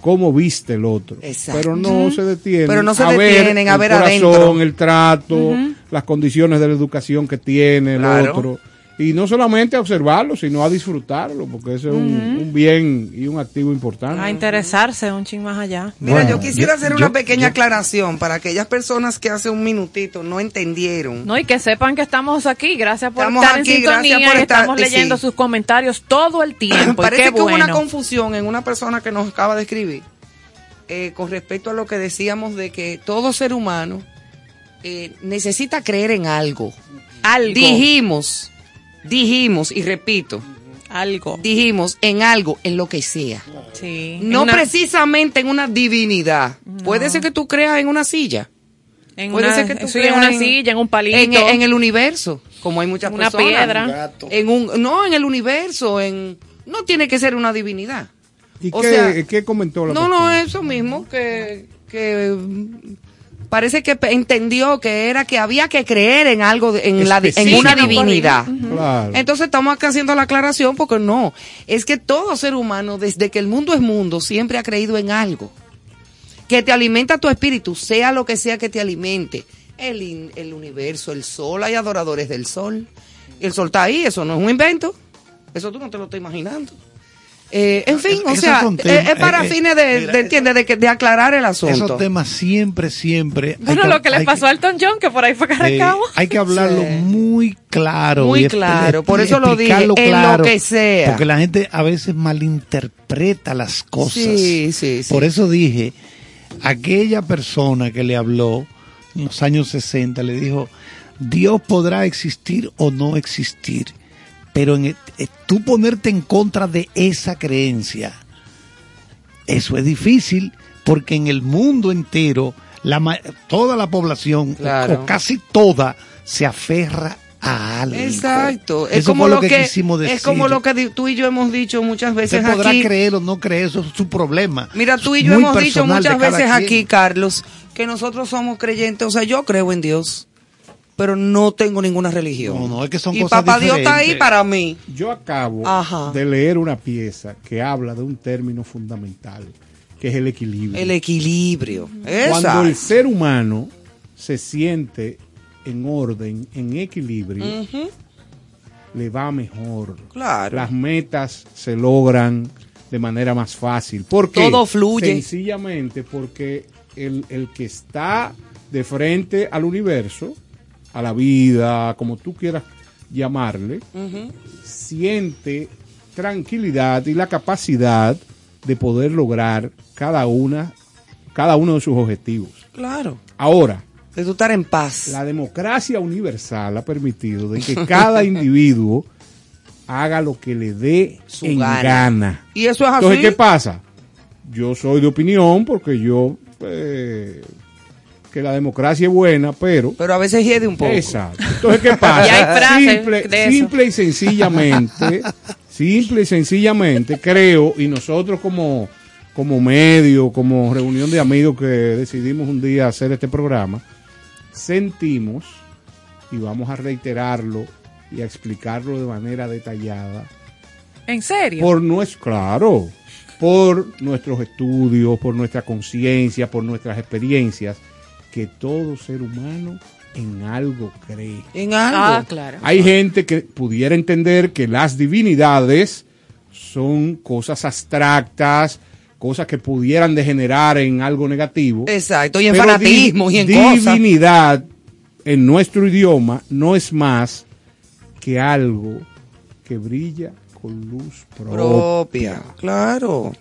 Cómo viste el otro. Exacto. Pero no se detienen Pero no se a detienen a el ver corazón, adentro. el trato, las condiciones de la educación que tiene el otro. Y no solamente a observarlo, sino a disfrutarlo, porque eso es un, un bien y un activo importante. A interesarse un ching más allá. Mira, Bueno, yo quisiera yo- hacer yo- una pequeña yo- aclaración para aquellas personas que hace un minutito no entendieron. No, y que sepan que estamos aquí. Gracias por Estamos estar aquí, en sintonía. gracias por y estar- estamos leyendo sí. sus comentarios todo el tiempo. y Parece qué que hubo una confusión en una persona que nos acaba de escribir eh, con respecto a lo que decíamos de que todo ser humano eh, necesita creer en algo. Algo. Dijimos, dijimos, y repito, Algo. dijimos en algo, en lo que sea. Sí. No una- precisamente en una divinidad. Puede ser que tú creas en una silla. En Puede una, ser que tú sí, en creas una en- silla, en un palito. En, en el universo, como hay muchas Una personas. piedra. En un, no, en el universo, en no tiene que ser una divinidad. ¿Y o qué, sea, qué comentó la No, no, eso mismo, que, que parece que entendió que era que había que creer en algo, en, la, en una divinidad. Claro. Entonces estamos acá haciendo la aclaración porque no, es que todo ser humano, desde que el mundo es mundo, siempre ha creído en algo. Que te alimenta tu espíritu, sea lo que sea que te alimente. El, in- el universo, el sol, hay adoradores del sol. El sol está ahí, eso no es un invento. Eso tú no te lo estás imaginando. Eh, en fin, o Esos sea, es, es para eh, eh, fines de, mira, de, entiende, de, que- de aclarar el Esos asunto. temas siempre, siempre. Bueno, lo que le pasó a Elton John, que por ahí fue que eh, arrancamos. hay que hablarlo Sí. muy claro. Muy claro, por eso lo dije, en lo que sea. Porque la gente a veces malinterpreta las cosas. Sí, sí, sí. Por eso dije, aquella persona que le habló en los años 60 le dijo, Dios podrá existir o no existir, pero en, eh, tú ponerte en contra de esa creencia, eso es difícil porque en el mundo entero la, toda la población, o- Claro. o casi toda, se aferra a algo. Exacto, es Eso como lo que, quisimos es decir. como lo que tú y yo hemos dicho muchas veces podrá aquí. creer o no creer, eso es su problema. Mira, tú y yo Muy hemos dicho muchas veces quien. aquí, Carlos, que nosotros somos creyentes, o sea, yo creo en Dios, pero no tengo ninguna religión. No, no, es que son y cosas papá Dios está ahí para mí. Yo acabo Ajá. de leer una pieza que habla de un término fundamental, que es el equilibrio. El equilibrio. Cuando Exacto. el ser humano se siente en orden, en equilibrio, le va mejor. Claro. Las metas se logran de manera más fácil. ¿Por qué? Todo fluye. Sencillamente porque el, el que está de frente al universo, a la vida, como tú quieras llamarle, siente tranquilidad y la capacidad de poder lograr cada una, cada uno de sus objetivos. Claro. Ahora, De tú estar en paz. la democracia universal ha permitido de que cada individuo haga lo que le dé Su en gana. gana. Y eso es así. Entonces, ¿qué pasa? Yo soy de opinión porque yo eh, que la democracia es buena, pero Pero a veces hiede un poco. Exacto. Entonces, ¿qué pasa? Y hay frases simple, de eso. simple y sencillamente, simple y sencillamente, creo, y nosotros como, como medio, como reunión de amigos que decidimos un día hacer este programa, sentimos, y vamos a reiterarlo y a explicarlo de manera detallada, ¿En serio? por nuestro, claro, por nuestros estudios, por nuestra conciencia, por nuestras experiencias, que todo ser humano en algo cree. En algo. Ah, claro. Hay gente que pudiera entender que las divinidades son cosas abstractas, cosas que pudieran degenerar en algo negativo. Exacto. Y en Pero fanatismo y en cosas. Divinidad en nuestro idioma no es más que algo que brilla con luz propia. Propia. Claro.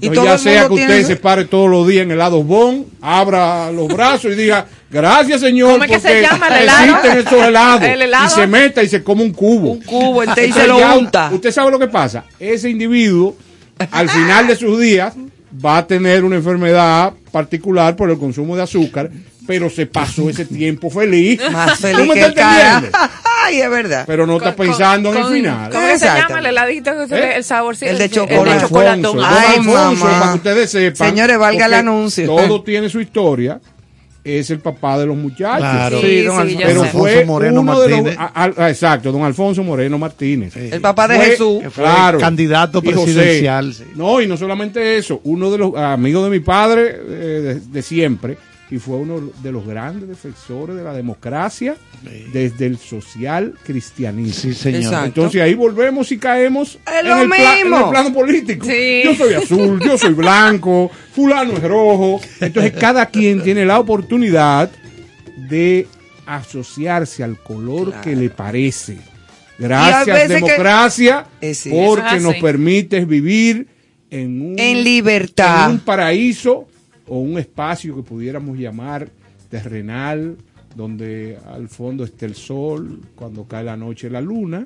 Y Entonces, ya sea que usted tiene- se pare todos los días en el lado bon, abra los brazos y diga, gracias señor, ¿Cómo es que se llama el helado? existen estos helados. El helado. Y se meta y se come un cubo. un cubo y se lo unta. Usted sabe lo que pasa. Ese individuo, al final de sus días, va a tener una enfermedad particular por el consumo de azúcar, pero se pasó ese tiempo feliz. Más ¿Tú feliz me que estás entendiendo? Ay, es verdad. Pero no está Con- pensando en con- el final. ¿Cómo que se llama el heladito? ¿Eh? El sabor El de El chocolate. de chocolate. Alfonso, Ay, Alfonso, mamá. para que ustedes sepan. Señores, valga el anuncio. Todo tiene su historia. Es el papá de los muchachos. Claro. Sí, Sí, sí, don Alfonso. Pero fue Alfonso Moreno uno de los, Martínez. a- a- exacto, don Alfonso Moreno Martínez. El papá de Fue- Jesús. Que fue claro. candidato Y José. presidencial, sí. No, y no solamente eso, uno de los amigos de mi padre eh, de, de siempre, y fue uno de los grandes defensores de la democracia desde el social cristianismo. Sí, señor. Exacto. Entonces ahí volvemos y caemos Es en, lo el en el plano político. Sí. Yo soy azul, yo soy blanco, fulano es rojo. Entonces cada quien tiene la oportunidad de asociarse al color que le parece. Gracias que- democracia, Eh, sí. porque es nos permites vivir en un, En libertad. en un paraíso o un espacio que pudiéramos llamar terrenal, donde al fondo esté el sol, cuando cae la noche la luna,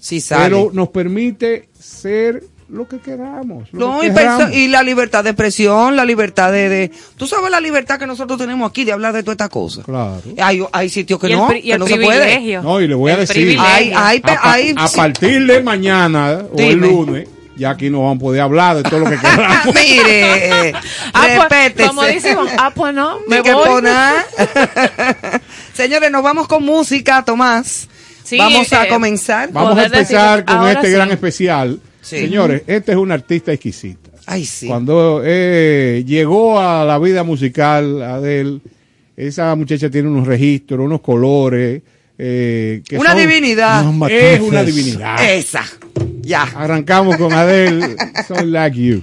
Sí, sale. pero nos permite ser lo que queramos. lo No, que y, queramos. perso- y la libertad de expresión, la libertad de, de- Tú sabes la libertad que nosotros tenemos aquí de hablar de todas estas cosas. Claro. Hay, hay sitios que Y el no, pri- y que el no se puede. No, y le voy a El decir. Hay, hay, a, pa- hay- a partir de mañana o el lunes, ya aquí no vamos a poder hablar de todo lo que queramos. Mire, eh, Ah, pues, como decimos, ah, pues no, me voy. poner. Señores, nos vamos con música, Tomás. Sí, vamos a eh, comenzar. Vamos a decir, empezar con este sí. gran especial. Sí. Señores, este es una artista exquisita. Ay, sí. Cuando eh, llegó a la vida musical Adele, esa muchacha tiene unos registros, unos colores. Eh, una divinidad. Es una divinidad. Esa. Ya. Arrancamos con Adele. So like you.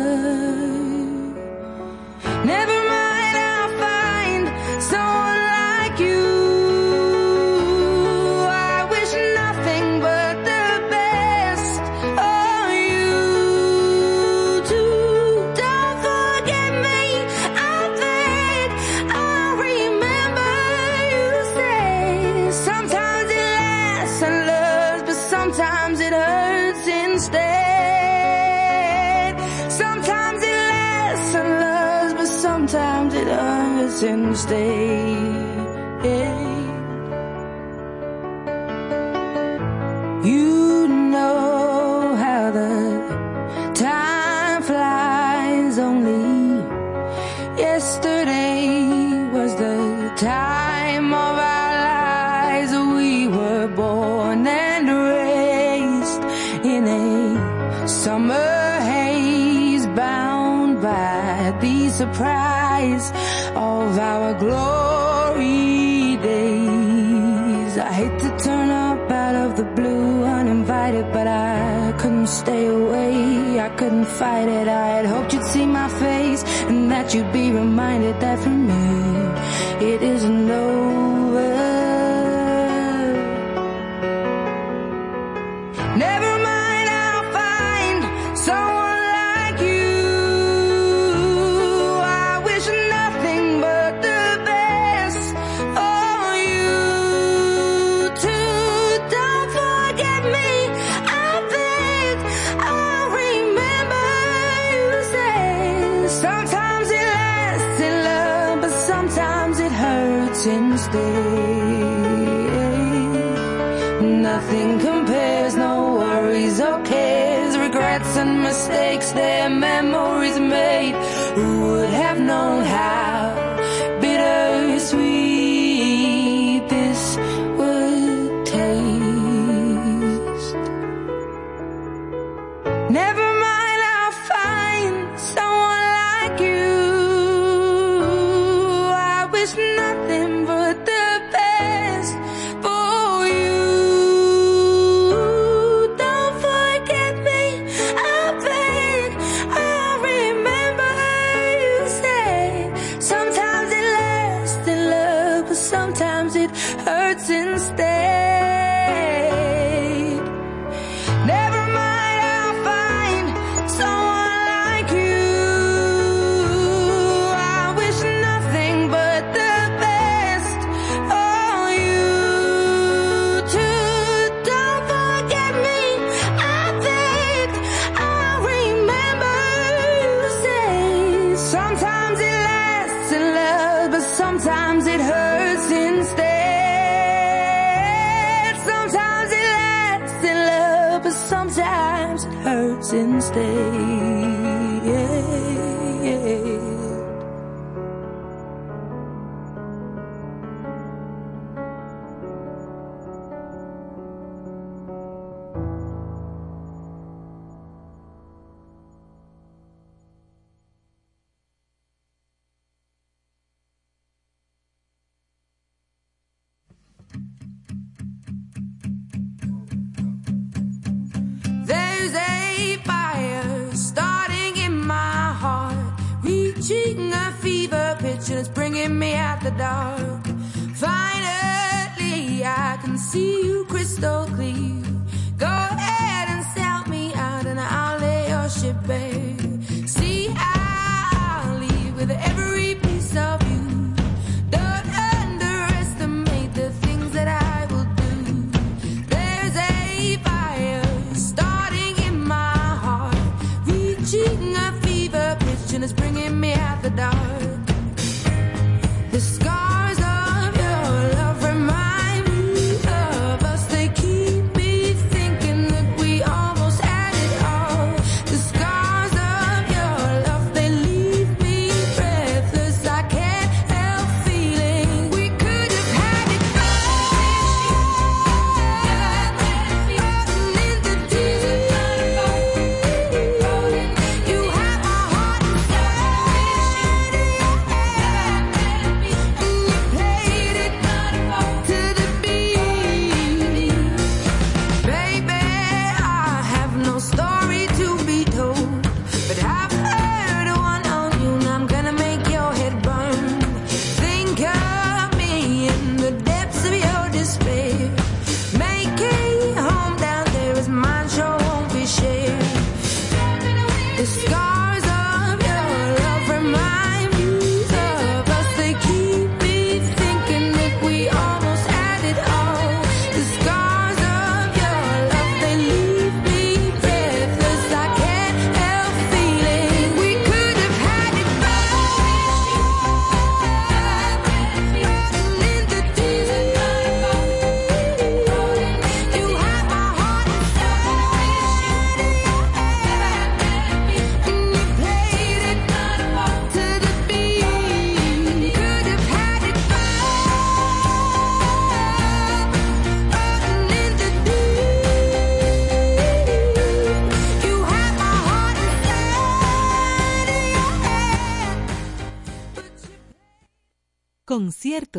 mountains day fight it. I had hoped you'd see my face and that you'd be reminded that for me it is no. Bringing me out the dark. Finally, I can see you crystal clear. Go ahead and sell me out, and I'll lay your ship bare. See, I'll leave with every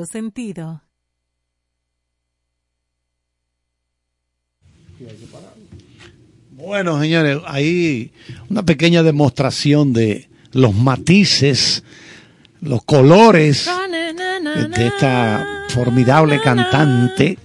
cierto sentido. Bueno, señores, ahí una pequeña demostración de los matices, los colores de esta formidable cantante.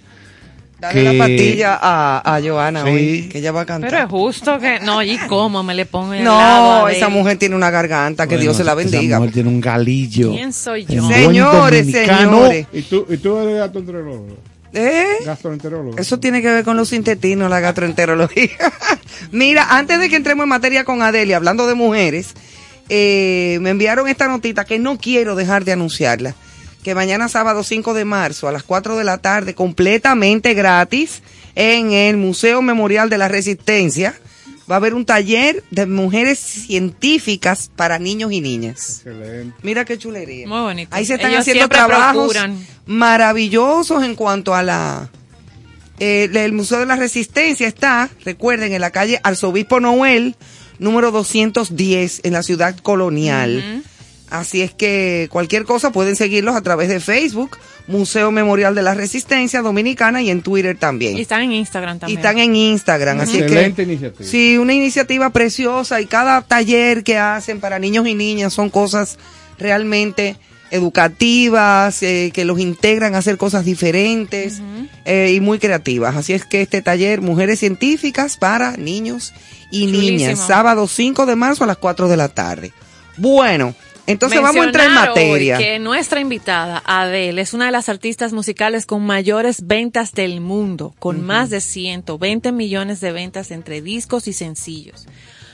Dale que- la pastilla a, a Joana Sí. hoy, que ella va a cantar. Pero es justo que. No, ¿y cómo me le pongo el no, esa mujer tiene una garganta, que Bueno, Dios se la esa bendiga. mujer tiene un galillo. ¿Quién soy yo? Señores, señores. ¿Y tú, y tú eres gastroenterólogo? ¿Eh? Gastroenterólogo. Eso tiene que ver con los intestinos, la gastroenterología. Mira, antes de que entremos en materia con Adelia, hablando de mujeres, eh, me enviaron esta notita que no quiero dejar de anunciarla. Que mañana sábado 5 de marzo a las 4 de la tarde, completamente gratis, en el Museo Memorial de la Resistencia, va a haber un taller de mujeres científicas para niños y niñas. Excelente. Mira qué chulería. Muy bonito. Ahí se están Ellos haciendo trabajos procuran. maravillosos en cuanto a la... eh, el Museo de la Resistencia está, recuerden, en la calle Arzobispo Noel, número 210, en la ciudad colonial. Así es que cualquier cosa pueden seguirlos a través de Facebook, Museo Memorial de la Resistencia Dominicana y en Twitter también. Y están en Instagram Y también. están en Instagram, así Excelente que iniciativa. sí, una iniciativa preciosa y cada taller que hacen para niños y niñas son cosas realmente educativas, eh, que los integran a hacer cosas diferentes eh, y muy creativas. Así es que este taller, Mujeres Científicas para Niños y Chulísimo. Niñas, sábado 5 de marzo a las 4 de la tarde. Bueno, entonces vamos a entrar en hoy materia. que nuestra invitada, Adele, es una de las artistas musicales con mayores ventas del mundo, con más de 120 millones de ventas entre discos y sencillos.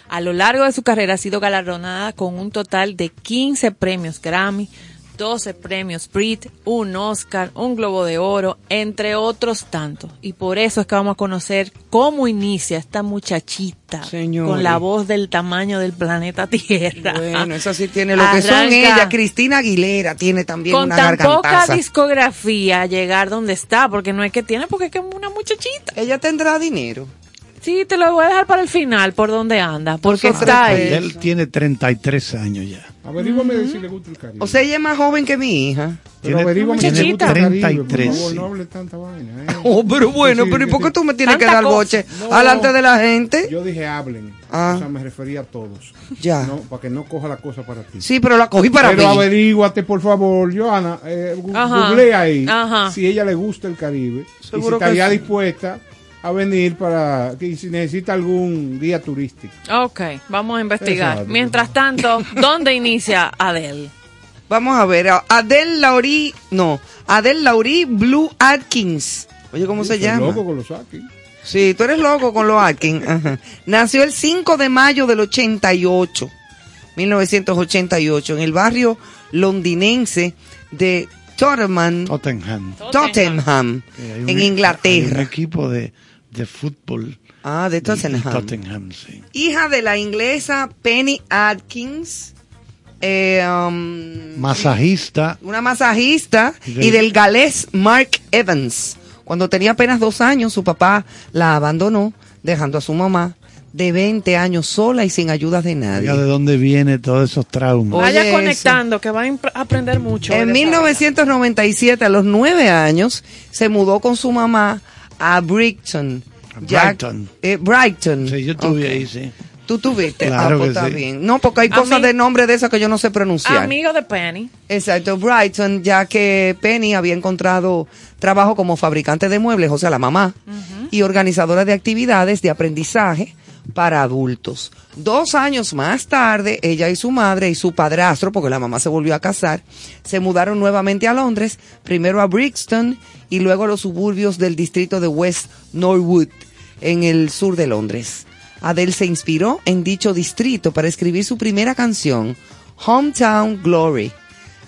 A lo largo de su carrera ha sido galardonada con un total de 15 premios Grammy, 12 premios Brit, un Oscar, un Globo de Oro, entre otros tantos. Y por eso es que vamos a conocer cómo inicia esta muchachita Señores. con la voz del tamaño del planeta Tierra. Bueno, eso sí tiene lo que son ella. Cristina Aguilera tiene también con una tan poca discografía llegar donde está, porque no es que tiene, porque es que es una muchachita. Ella tendrá dinero. Sí, te lo voy a dejar para el final, por donde anda, porque Nosotros está ahí. Él tiene 33 años ya. Averígame si le gusta el Caribe. O sea, ella es más joven que mi hija. pero tiene- averígame si le gusta el Caribe, 33, Por favor, no hable tanta vaina. ¿eh? Oh, pero bueno, Sí, pero ¿y por qué sí. tú me tienes que dar boche No. delante de la gente? Yo dije hablen. Ah. O sea, me refería a todos. Ya. No, para que no coja la cosa para ti. Sí, pero la cogí para Pero mí. averíguate, por favor, Joana, eh, googlea ahí Ajá. si ella le gusta el Caribe y si estaría sí. dispuesta a venir para que si necesita algún guía turístico. Ok, vamos a investigar. Exacto. Mientras tanto, ¿dónde inicia Adele? Vamos a ver, Adele Laurie, no, Adele Laurie Blue Atkins. Oye, ¿cómo se llama? loco con los Aki. Sí, tú eres loco con los Atkins. Ajá. Nació el 5 de mayo del 88, 1988, en el barrio londinense de Tottenham, Tottenham. Tottenham, un- en hay un Inglaterra. equipo de, de fútbol. Ah, de de Tottenham. Sí. Hija de la inglesa Penny Atkins, eh, um, Masajista. una masajista Y del- y del galés Mark Evans. Cuando tenía apenas dos años, su papá la abandonó, dejando a su mamá de 20 años sola y sin ayuda de nadie. Oiga, ¿de dónde viene todos esos traumas? Oye, Vaya eso. conectando, que va a aprender mucho. En de esa 1997, a los nueve años, se mudó con su mamá a Brighton. Brighton. eh, Brighton. Sí, yo estuve ahí, sí. Tú tuviste. Claro ah, pues que está sí. bien. No, porque hay A cosas mí- de nombre de esas que yo no sé pronunciar. Amigo de Penny. Exacto, Brighton, ya que Penny había encontrado trabajo como fabricante de muebles, o sea, la mamá, y organizadora de actividades de aprendizaje para adultos. Dos años más tarde, ella y su madre y su padrastro, porque la mamá se volvió a casar, se mudaron nuevamente a Londres, primero a Brixton y luego a los suburbios del distrito de West Norwood, en el sur de Londres. Adele se inspiró en dicho distrito para escribir su primera canción, Hometown Glory,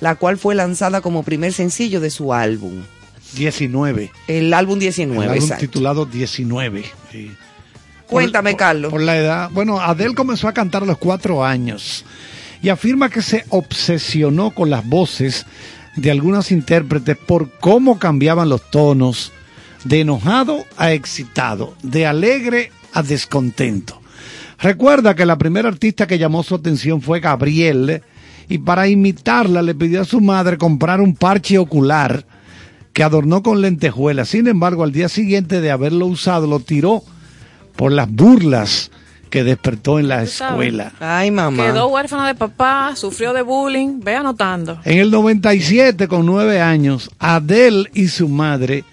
la cual fue lanzada como primer sencillo de su álbum. 19. El álbum el 19, álbum exacto. titulado 19. sí. Cuéntame, Por- Carlos. Por la edad. Bueno, Adele comenzó a cantar a los cuatro años y afirma que se obsesionó con las voces de algunas intérpretes por cómo cambiaban los tonos de enojado a excitado, de alegre a descontento. Recuerda que la primera artista que llamó su atención fue Gabrielle y para imitarla le pidió a su madre comprar un parche ocular que adornó con lentejuelas. Sin embargo, al día siguiente de haberlo usado, lo tiró por las burlas que despertó en la escuela. Ay, mamá. Quedó huérfana de papá, sufrió de bullying. Ve anotando. En el 97, con nueve años, Adele y su madre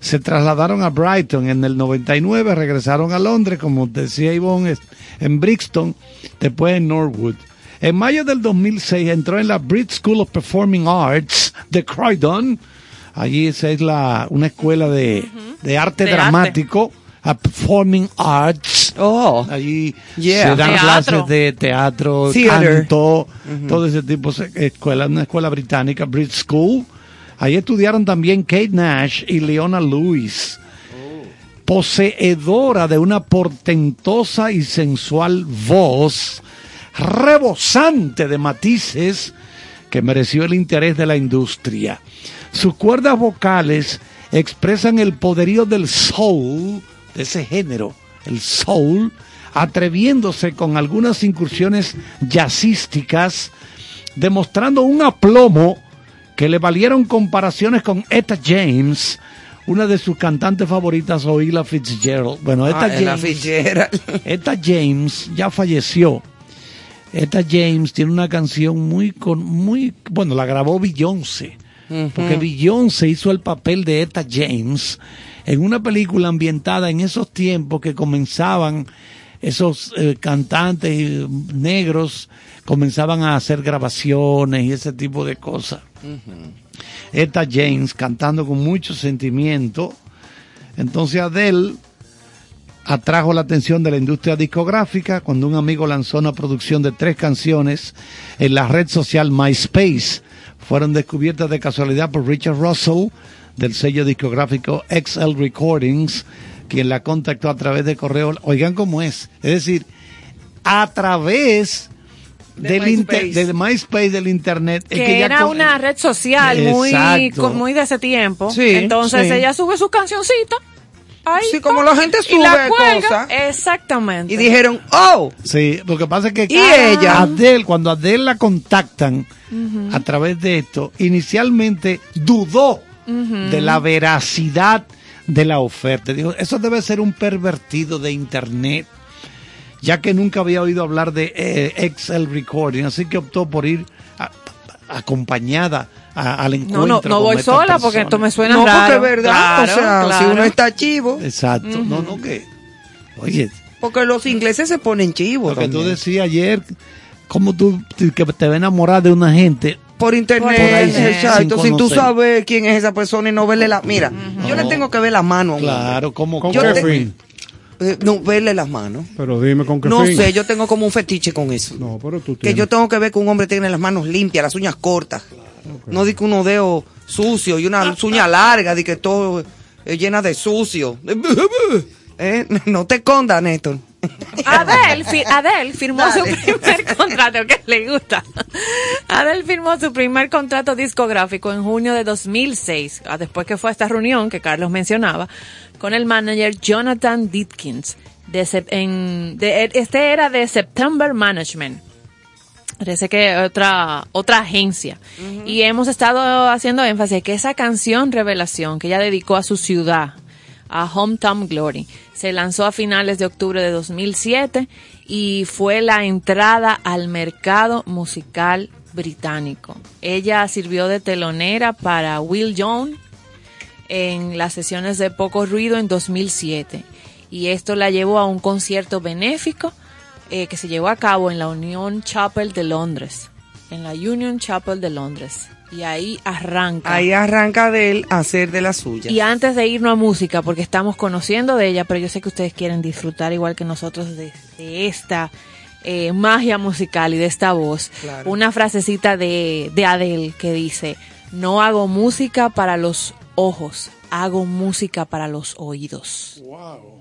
se trasladaron a Brighton. En el 99 regresaron a Londres, como decía Ivonne, en Brixton, después en Norwood. En mayo del 2006 entró en la Brit School of Performing Arts de Croydon. Allí esa es la, una escuela de, de arte De dramático, a Performing Arts. Oh, Allí Yeah. se dan Teatro. clases de teatro, Theater. canto, todo ese tipo de escuelas, una escuela británica, Brit School. Ahí estudiaron también Kate Nash y Leona Lewis. Poseedora de una portentosa y sensual voz, rebosante de matices, que mereció el interés de la industria. Sus cuerdas vocales expresan el poderío del soul, de ese género, el soul, atreviéndose con algunas incursiones jazzísticas, demostrando un aplomo que le valieron comparaciones con Etta James, una de sus cantantes favoritas, o Ella Fitzgerald. Bueno, Etta Ah, Ella James, Fitzgerald. Etta James ya falleció. Etta James tiene una canción muy con muy bueno, la grabó Beyoncé. Porque Beyoncé hizo el papel de Etta James en una película ambientada en esos tiempos que comenzaban esos eh, cantantes eh, negros comenzaban a hacer grabaciones y ese tipo de cosas. Etta James cantando con mucho sentimiento. Entonces Adele atrajo la atención de la industria discográfica cuando un amigo lanzó una producción de tres canciones en la red social MySpace. Fueron descubiertas de casualidad por Richard Russell del sello discográfico XL Recordings, quien la contactó a través de correo. Oigan cómo es. Es decir, a través De del inter- MySpace. de MySpace del internet. es que, era con- una red social muy, Exacto. muy de ese tiempo. Sí, Entonces sí. ella sube su cancioncita. Ahí Sí, como la gente y la sube cosas. Exactamente. Y dijeron, oh, Sí, lo que pasa es que ¿Y ella? Adele, cuando Adele la contactan a través de esto, inicialmente dudó de la veracidad de la oferta. Dijo, eso debe ser un pervertido de internet. ya que nunca había oído hablar de eh, Excel Recording, así que optó por ir a- a- acompañada a- al encuentro. No, no, no con voy sola persona. porque esto me suena No, raro. porque es verdad. Claro, o sea, si uno está chivo. Exacto, no, no, que, oye, Porque los ingleses se ponen chivos. lo que tú decías ayer, como tú que te ves enamorar de una gente, Por internet, Por ahí, exacto. sin Sin tú saber quién es esa persona y no verle la. Mira, yo le tengo que ver la mano a un claro, como ¿Con Yo qué te- fin? hombre. Eh, no, verle las manos. Pero dime con qué No fin. sé, yo tengo como un fetiche con eso. No, pero tú Que tienes. yo tengo que ver que un hombre tiene las manos limpias, las uñas cortas. No di que unos dedos sucios y una uña larga, di que todo es llena de sucio. ¿Eh? No te escondas, Néstor. Fi- Adele firmó Dale. su primer contrato, que le gusta. Adele firmó su primer contrato discográfico en junio de 2006, ah, después que fue a esta reunión que Carlos mencionaba, con el manager Jonathan Ditkins. De, sep- en- de- este era de September Management. Parece que otra otra agencia. Y hemos estado haciendo énfasis que esa canción Revelación que ella dedicó a su ciudad, a Hometown Glory, se lanzó a finales de octubre de 2007 y fue la entrada al mercado musical británico. Ella sirvió de telonera para Will Young en las sesiones de Poco Ruido en 2007 y esto la llevó a un concierto benéfico eh, que se llevó a cabo en la Union Chapel de Londres, en la Union Chapel de Londres. Y ahí arranca. Ahí arranca de él a hacer de la suya. Y antes de irnos a música, porque estamos conociendo de ella, pero yo sé que ustedes quieren disfrutar igual que nosotros de, de esta eh, magia musical y de esta voz, Claro. una frasecita de, de Adele que dice, no hago música para los ojos, hago música para los oídos.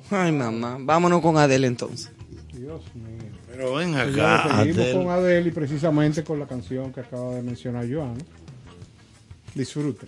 Ay, mamá. Vámonos con Adele entonces. Dios mío. Pero ven acá, seguimos Adele. con Adele y precisamente con la canción que acaba de mencionar Joan. Disfruten.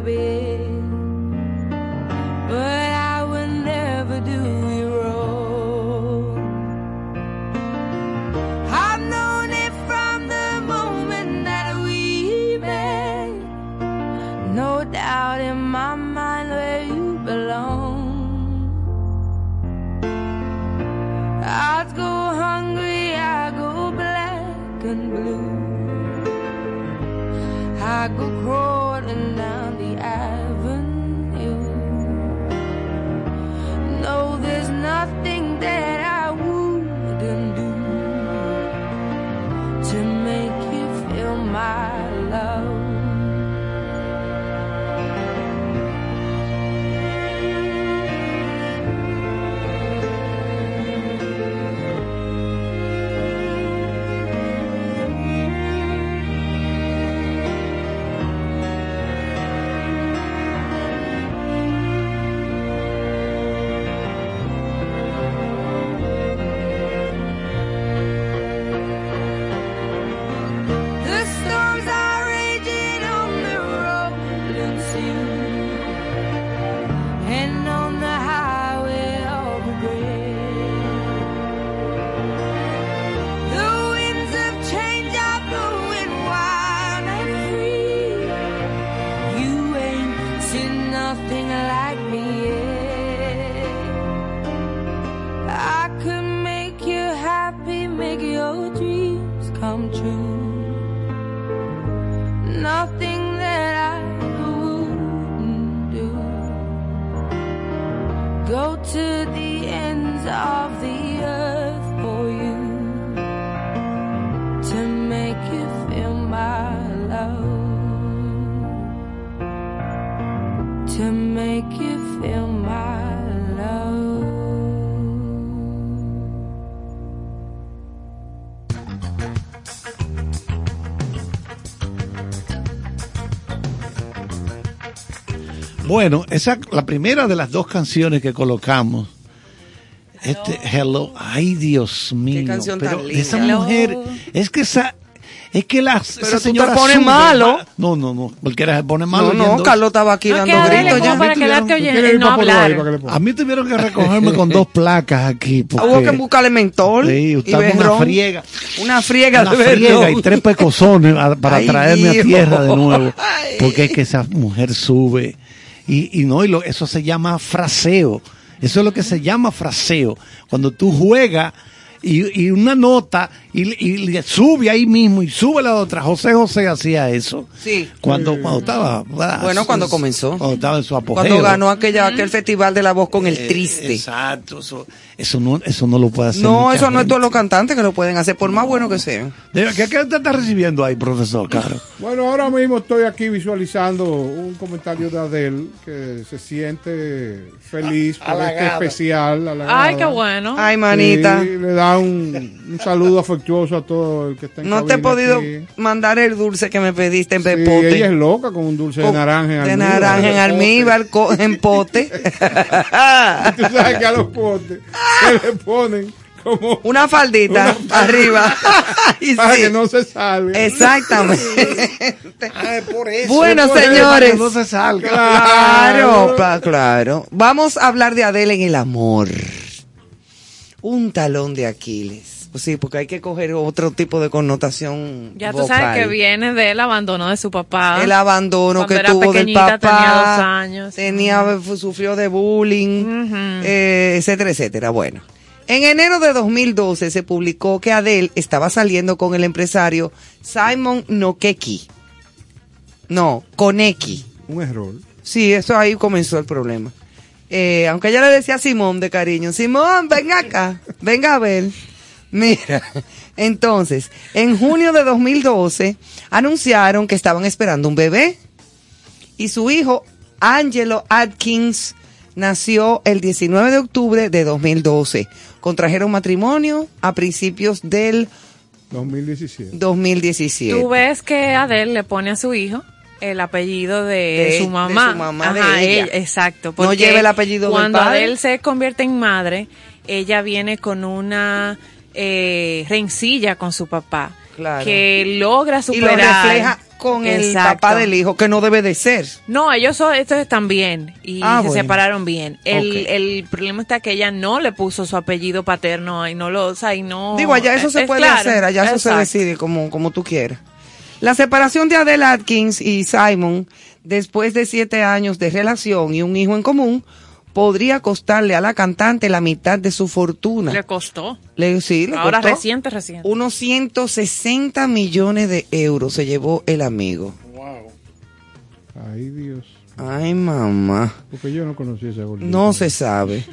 vez. Bueno, esa la primera de las dos canciones que colocamos. Este Hello, ay Dios mío, canción pero tan esa linda. mujer, es que esa es que la, esa tú te señora pones sube, malo. No, no, no, cualquiera se pone malo. No, no, Carlos estaba aquí No, dando gritos ya. para ¿Tú quedarte oyendo ¿Quieres y ir no ahí hablar. para que le ponga? A mí tuvieron que recogerme con dos placas aquí. Porque, Hubo que buscarle mentol Sí, y usted una friega. Una friega Una de friega berrón. y tres pecosones a- para Ay, traerme Dios. a tierra de nuevo. Porque es que esa mujer sube. Y, y no, y lo, eso se llama fraseo. Eso es lo que se llama fraseo. Cuando tú juegas y, y una nota y, y le sube ahí mismo y sube la otra. José José hacía eso. Sí. Cuando, cuando estaba. Bueno, cuando comenzó. Cuando estaba en su apogeo. Cuando ganó aquella, aquel festival de la voz con el Eh, triste. Exacto. Eso, eso, no, eso no lo puede hacer. No, eso no es todos los cantantes que lo pueden hacer, por más bueno que sean. ¿Qué, qué te está recibiendo ahí, profesor Caro? Bueno, ahora mismo estoy aquí visualizando un comentario de Adele que se siente feliz por este especial. halagada. Ay, qué bueno. Ay, manita. Sí, le da un, un saludo afectuoso a todo el que está en No te he podido aquí. mandar el dulce que me pediste en Sí, pepote. ella es loca con un dulce de Con- naranja en De almíbar. naranja en almíbar, en pote. Tú sabes que a los potes se le ponen como Una faldita arriba. Para sí. que no se salga. Exactamente. por eso. Bueno, por eso, señores. que no se salga. Claro, pa- claro. Vamos a hablar de Adele en el amor. Un talón de Aquiles. Pues sí, porque hay que coger otro tipo de connotación. Ya tú vocal. sabes que viene del abandono de su papá. El abandono Cuando que era tuvo del pequeñita, papá. tenía dos años. tenía- sufrió de bullying, eh, etcétera, etcétera. Bueno. En enero de 2012 se publicó que Adele estaba saliendo con el empresario Simon Nokeki. No, Koneki. Un error. Sí, eso ahí comenzó el problema. Eh, aunque ella le decía a Simón de cariño, Simón, venga acá, venga a ver. Mira, entonces, en junio de 2012 anunciaron que estaban esperando un bebé y su hijo, Angelo Atkins, nació el 19 de octubre de 2012. Contrajeron matrimonio a principios del 2017. 2017. Tú ves que Adele le pone a su hijo el apellido de, De- su de mamá. su mamá, de Ajá, ella. exacto. No porque lleva el apellido del Cuando padre. Adele se convierte en madre, ella viene con una eh, rencilla con su papá. Claro. Que logra y superar. lo refleja con el papá del hijo, que no debe de ser. No, ellos son, estos están bien y Ah, se bueno. separaron bien. El, el problema está que ella no le puso su apellido paterno y no lo, o sea, y no. Digo, allá eso se puede claro, hacer, allá eso se decide como, como tú quieras. La separación de Adele Atkins y Simon después de siete años de relación y un hijo en común, podría costarle a la cantante la mitad de su fortuna. Le costó. Le- sí, le Ahora costó reciente, reciente. unos 160 millones de euros se llevó el amigo. Ay, Dios. Ay, mamá. Porque yo no conocí ese gordito. No se sabe.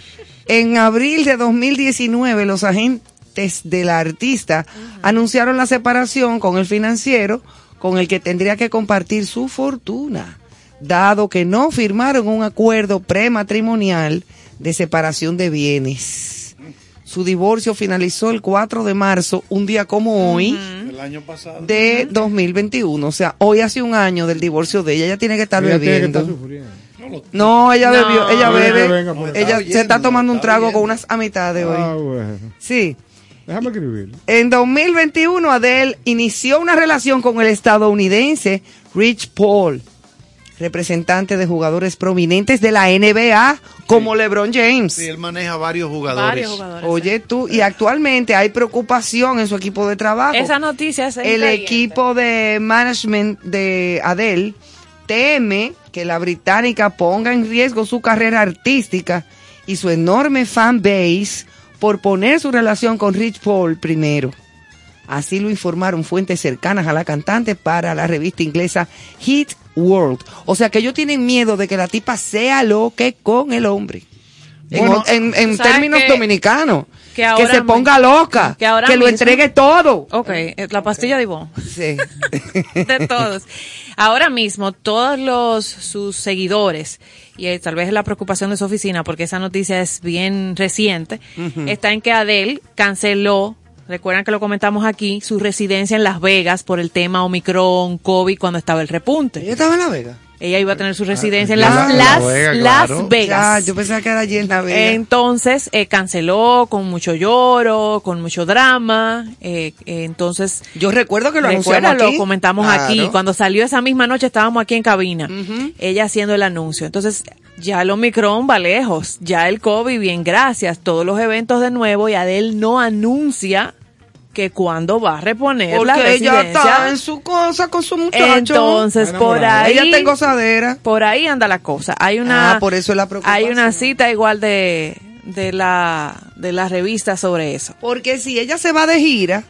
En abril de 2019, los agentes de la artista anunciaron la separación con el financiero con el que tendría que compartir su fortuna, dado que no firmaron un acuerdo prematrimonial de separación de bienes. Su divorcio finalizó el 4 de marzo, un día como hoy, El año pasado. de 2021. O sea, hoy hace un año del divorcio de ella. Ella tiene que estar Ella tiene que bebiendo. estar. No, ella No. bebió, ella bebe, venga, pues. ella Está se está tomando un trago oyendo. con unas amistades hoy. Ah, bueno. Sí. Déjame escribir. En 2021, Adele inició una relación con el estadounidense Rich Paul, representante de jugadores prominentes de la NBA, como LeBron James. Sí, él maneja varios jugadores. Varios jugadores. Oye tú, y actualmente hay preocupación en su equipo de trabajo. Esa noticia es el equipo de management de Adele teme que la británica ponga en riesgo su carrera artística y su enorme fan base por poner su relación con Rich Paul primero. Así lo informaron fuentes cercanas a la cantante para la revista inglesa Hit World. O sea que ellos tienen miedo de que la tipa sea lo que con el hombre. En- Bueno, en, en tú sabes términos que- dominicanos. que Que, ahora se mi- ponga loca. que ahora lo mismo- entregue todo. Ok, eh, la pastilla de Ivonne. Sí. de todos. Ahora mismo, todos los sus seguidores, y eh, tal vez la preocupación de su oficina, porque esa noticia es bien reciente, está en que Adele canceló, recuerdan que lo comentamos aquí, su residencia en Las Vegas por el tema Omicron, COVID, cuando estaba el repunte. Ella estaba en La Vega. Ella iba a tener su residencia en Las, Las, Vega, Las claro. Vegas. Yo pensaba que era allí en. Entonces eh, canceló con mucho lloro, con mucho drama. eh, eh, entonces yo recuerdo que lo Recuerda, anunciamos aquí. lo comentamos Claro. aquí. Cuando salió esa misma noche estábamos aquí en cabina, ella haciendo el anuncio. Entonces, ya el Omicron va lejos, ya el COVID, bien, gracias, todos los eventos de nuevo y Adele no anuncia que cuando va a reponer la Porque ella está en su cosa con su muchacho. Entonces, por ahí, ella está en gozadera. por ahí anda la cosa. Hay una, Ah, por eso es la preocupación. hay una cita igual de, de la, de la revista sobre eso. Porque si ella se va de gira,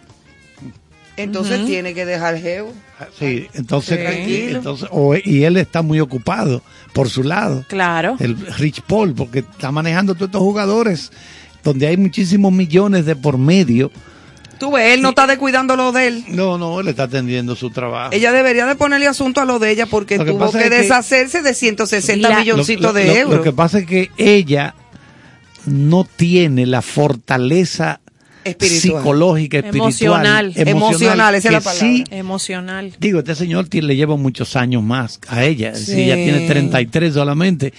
entonces tiene que dejar geo. Sí, entonces, Sí. Tranquilo. entonces o- y él está muy ocupado por su lado. Claro. El Rich Paul, porque está manejando todos estos jugadores donde hay muchísimos millones de por medio. Tú ves, él no está descuidando lo de él. No, no, él está atendiendo su trabajo. Ella debería de ponerle asunto a lo de ella porque Lo que tuvo que, es que- deshacerse de 160 La- milloncitos Lo- lo- de lo- euros. Lo que pasa es que ella no tiene la fortaleza Espiritual. psicológica, espiritual, Emocional. Emocional, esa es la palabra. sí, Emocional. Digo, este señor le lleva muchos años más a ella. Sí. Sí. ella tiene 33 solamente.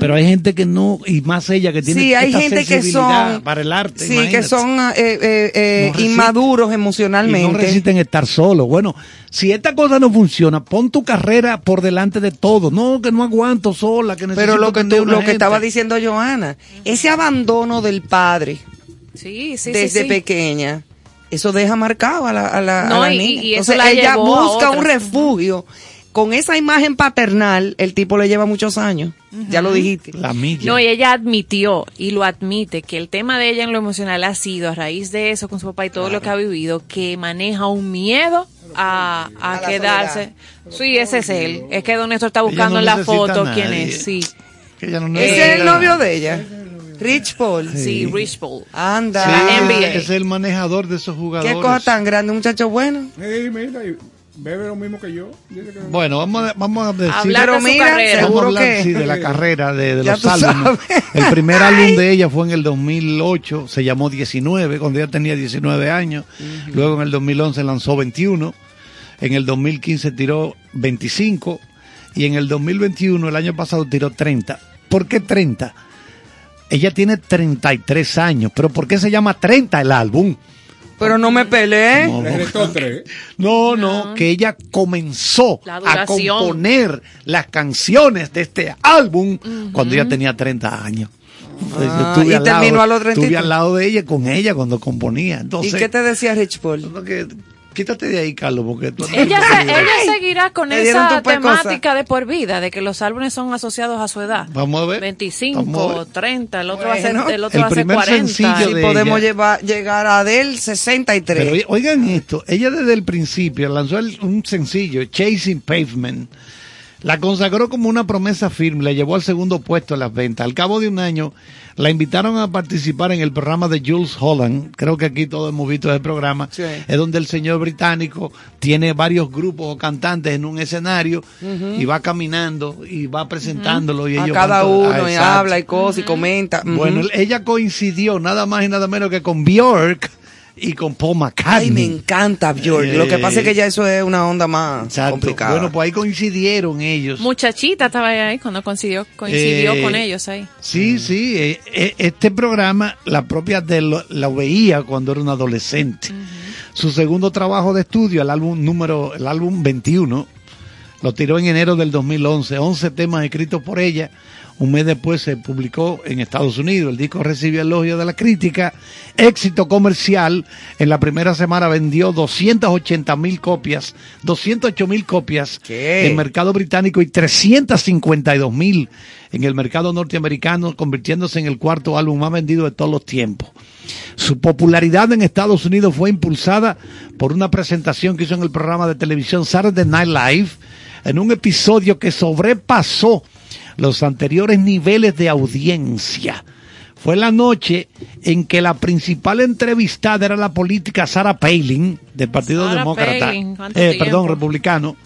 Pero hay gente que no, y más ella que tiene Sí, hay esta gente que sensibilidad son. para el arte. Sí, imagínate. que son eh, eh, eh, No resisten- inmaduros Y no emocionalmente. resisten estar solos. Bueno, si esta cosa no funciona, pon tu carrera por delante de todo. No, que no aguanto sola, que necesito Pero lo que, tú, lo que estaba diciendo Joana, ese abandono del padre Sí, sí, desde sí, sí. pequeña, eso deja marcado a la, a la, a No, la y- niña. y Entonces la ella busca un refugio. Con esa imagen paternal, el tipo le lleva muchos años. Ya lo dijiste. La milla. No, y ella admitió y lo admite que el tema de ella en lo emocional ha sido a raíz de eso con su papá y todo lo que ha vivido, que maneja un miedo a, a quedarse. Sí, ese es él. Es que Don Néstor está buscando no en la foto quién es. Sí, Que ella no Ese es el novio de ella. Rich Paul. sí, Rich Paul. Anda. Sí, La NBA. Es el manejador de esos jugadores. Qué cosa tan grande, un muchacho bueno. Hey, mira, bebe lo mismo que yo. Dice que- Bueno, vamos a, vamos a decir. Hablar de su mira, carrera. Vamos a seguro hablar, que- sí, de la carrera, de, de los álbumes. sabes. El primer álbum de ella fue en el 2008, se llamó 19, cuando ella tenía 19 años. Luego en el 2011 lanzó 21. En el 2015 tiró 25. Y en el 2021, el año pasado, tiró 30. ¿Por qué 30? Ella tiene 33 años. ¿Pero por qué se llama 30 el álbum? Pero no me peleé. No, no. no, que ella comenzó a componer las canciones de este álbum cuando ella tenía 30 años. Entonces, yo Ah, estuve y al lado- terminó a los 33. Estuve al lado de ella con ella cuando componía. Entonces, ¿Y qué te decía Rich Paul? que Quítate de ahí, Carlos, porque tú Ella, se- ella seguirá con esa cosa. temática de por vida, de que los álbumes son asociados a su edad. Vamos a ver. 25, Vamos a ver. 30, el otro Bueno. va a ser, el otro El va a ser primer 40. sencillo Si de podemos ella. llevar, llegar a Adele 63. Pero oigan esto, ella desde el principio lanzó el- un sencillo, Chasing Pavement, la consagró como una promesa firme, la llevó al segundo puesto en las ventas. Al cabo de un año, la invitaron a participar en el programa de Jules Holland, creo que aquí todos hemos visto ese programa, Sí. es donde el señor británico tiene varios grupos o cantantes en un escenario y va caminando y va presentándolo y a ellos cada van to- uno y habla y cosa y comenta. Bueno, ella coincidió nada más y nada menos que con Björk y con Paul McCartney. Ay, me encanta Björk. Lo que pasa es que ya eso es una onda más Exacto. complicada. Bueno, pues ahí coincidieron ellos. Muchachita estaba ahí cuando coincidió, coincidió Eh, con ellos ahí. Sí, sí. eh, eh, este programa, la propia de lo, la veía cuando era un adolescente. Su segundo trabajo de estudio, el álbum número, el álbum 21, lo tiró en enero del 2011. 11 temas escritos por ella. Un mes después se publicó en Estados Unidos. El disco recibió elogios de la crítica. Éxito comercial. En la primera semana vendió 280 mil copias, 208 mil copias ¿Qué? en mercado británico y 352 mil en el mercado norteamericano, convirtiéndose en el cuarto álbum más vendido de todos los tiempos. Su popularidad en Estados Unidos fue impulsada por una presentación que hizo en el programa de televisión Saturday Night Live, en un episodio que sobrepasó los anteriores niveles de audiencia. Fue la noche en que la principal entrevistada era la política Sarah Palin, del Partido Sarah Demócrata, Palin, ¿cuánto eh, perdón, republicano,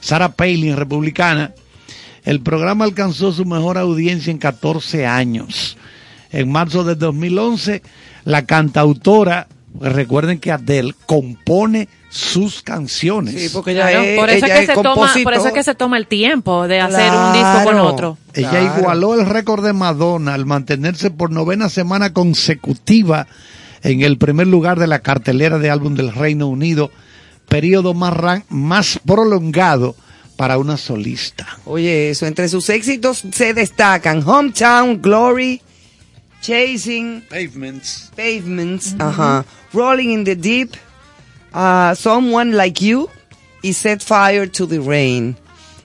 Sarah Palin, republicana. El programa alcanzó su mejor audiencia en 14 años. En marzo de 2011, la cantautora, recuerden que Adele compone sus canciones. Sí, porque ella Claro, es, por, eso es que es se toma, por compositor. eso es que se toma el tiempo de hacer un disco con otro. Ella Claro. igualó el récord de Madonna al mantenerse por novena semana consecutiva en el primer lugar de la cartelera de álbum del Reino Unido, periodo más, ran- más prolongado para una solista. Oye, eso, entre sus éxitos se destacan Hometown, Glory, Chasing, Pavements. Pavements, ajá, Rolling in the Deep, Someone Like You y Set Fire to the Rain.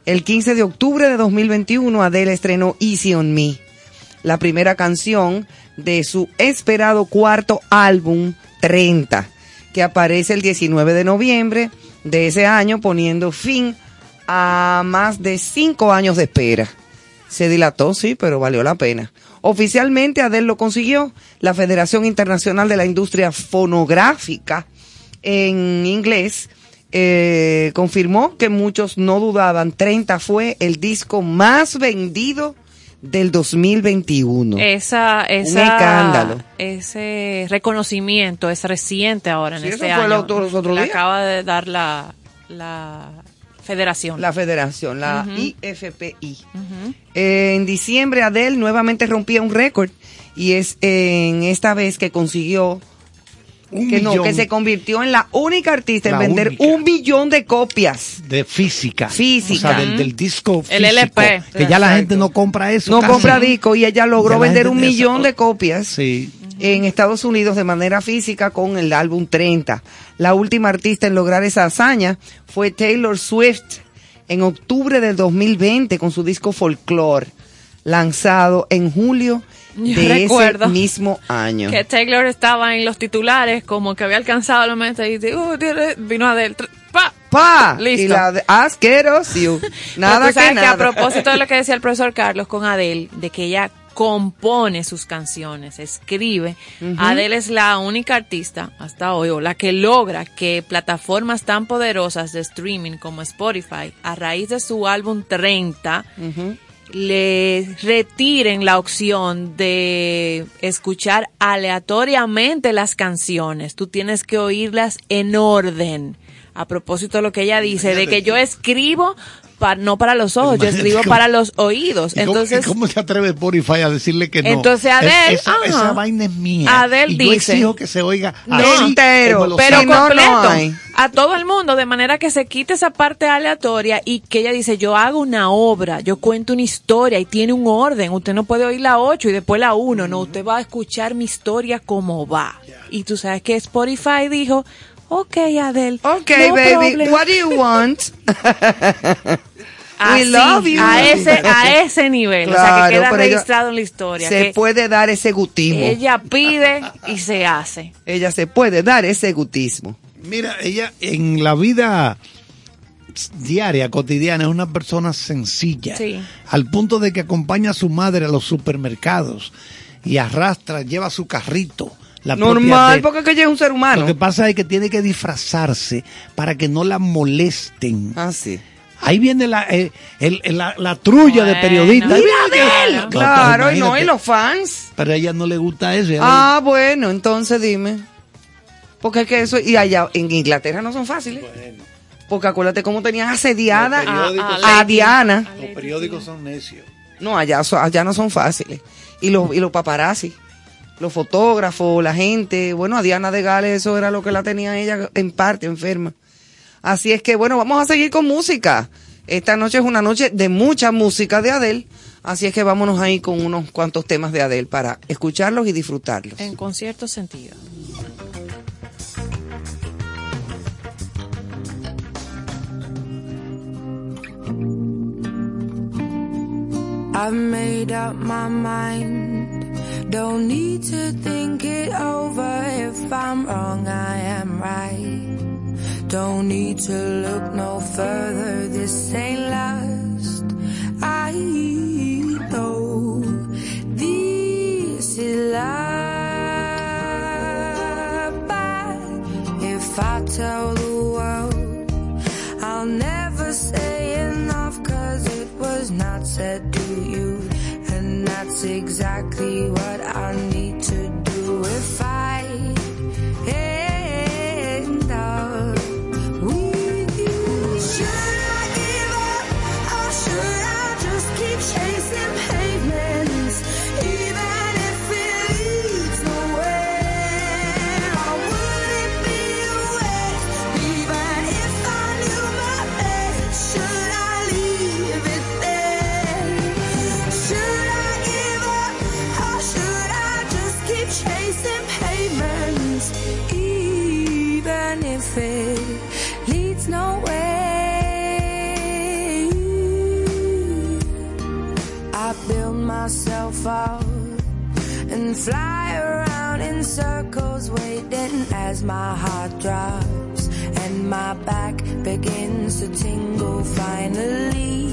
El 15 de octubre de 2021, Adele estrenó Easy on Me, la primera canción de su esperado cuarto álbum 30, que aparece el 19 de noviembre de ese año, poniendo fin a más de cinco años de espera. Se dilató, sí, pero valió la pena. Oficialmente Adele lo consiguió. La Federación Internacional de la Industria Fonográfica en inglés eh, confirmó que muchos no dudaban. 30 fue el disco más vendido del 2021. Esa, esa, escándalo. Ese reconocimiento es reciente ahora en Sí, este eso fue año. los otros- los otros Le días. acaba de dar la, la federación. La federación, la IFPI. Eh, en diciembre Adele nuevamente rompía un récord y es en esta vez que consiguió Un que no, millón que se convirtió en la única artista en vender única. un billón de copias. de física. Física. O sea, del, del disco El físico, LP. Que ya la gente no compra eso. No casi. compra disco y ella logró Ya vender un millón eso- de copias Sí. en Estados Unidos de manera física con el álbum 30. La última artista en lograr esa hazaña fue Taylor Swift en octubre del 2020 con su disco Folklore, lanzado en julio Yo de ese mismo año. Que Taylor estaba en los titulares, como que había alcanzado la meta y dice, "Uh, tiene-", vino Adele. tr- ¡Pa! ¡Pa! Listo. Y la de asqueroso. Nada tú sabes que que, nada. a propósito de lo que decía el profesor Carlos con Adele, de que ella compone sus canciones, escribe. Adele es la única artista hasta hoy, o la que logra que plataformas tan poderosas de streaming como Spotify, a raíz de su álbum 30, le retiren la opción de escuchar aleatoriamente las canciones. Tú tienes que oírlas en orden. A propósito de lo que ella dice, de que yo escribo pa- no para los ojos, yo escribo cómo- para los oídos. ¿Y cómo, Entonces, y cómo se atreve Spotify a decirle que no? Entonces, Es- Adele, esa, vaina es mía. Adele y yo dice- exijo que se oiga No. así Entero, pero Si no, no completo a todo el mundo de manera que se quite esa parte aleatoria y que ella dice yo hago una obra yo cuento una historia y tiene un orden usted no puede oír la 8 y después la 1 no usted va a escuchar mi historia como va y tú sabes que Spotify dijo Ok, Adel. Ok, no baby, problem. what do you want? Así, love you. A ese, a ese nivel. o sea, que queda ella- registrado en la historia. se que puede dar ese gutismo. Ella, ella pide y se hace. se puede dar ese gutismo. Mira, ella en la vida diaria, cotidiana, es una persona sencilla. Sí. Al punto de que acompaña a su madre a los supermercados y arrastra, lleva su carrito. La Normal, de- porque es que ella es un ser humano. Lo que pasa es que tiene que disfrazarse para que no la molesten. Ah, sí. Ahí viene la, eh, el- el- la, la trulla de periodistas. Claro, y no, y los fans. Pero a ella no le gusta eso. Ah, bueno, entonces dime. Porque es que eso, y allá en Inglaterra no son fáciles. Porque acuérdate cómo tenían asediada a, Diana. los periódicos son necios. No, allá, allá no son fáciles. Y los, y los paparazzi, los fotógrafos, la gente. Bueno, a Diana de Gales eso era lo que la tenía ella en parte enferma. Así es que, bueno, vamos a seguir con música. Esta noche es una noche de mucha música de Adele. Así es que vámonos ahí con unos cuantos temas de Adele para escucharlos y disfrutarlos. En concierto sentido. I've made up my mind. Don't need to think it over. If I'm wrong, I am right. Don't need to look no further. This ain't last. I know this is love. But if I tell the world, I'll never say enough cause it was not said to you. And that's exactly what I need to do if I up and fly around in circles, waiting as my heart drops and my back begins to tingle. Finally,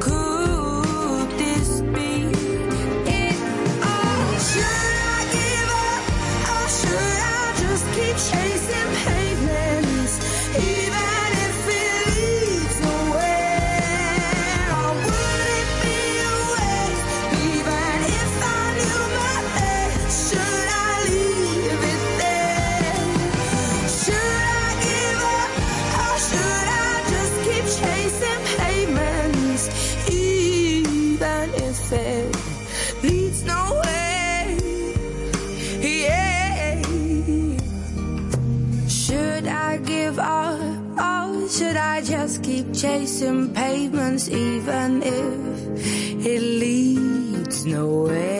could this be it? Oh, should I give up or should I just keep chasing chasing pavements, even if it leads nowhere?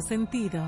Sentido.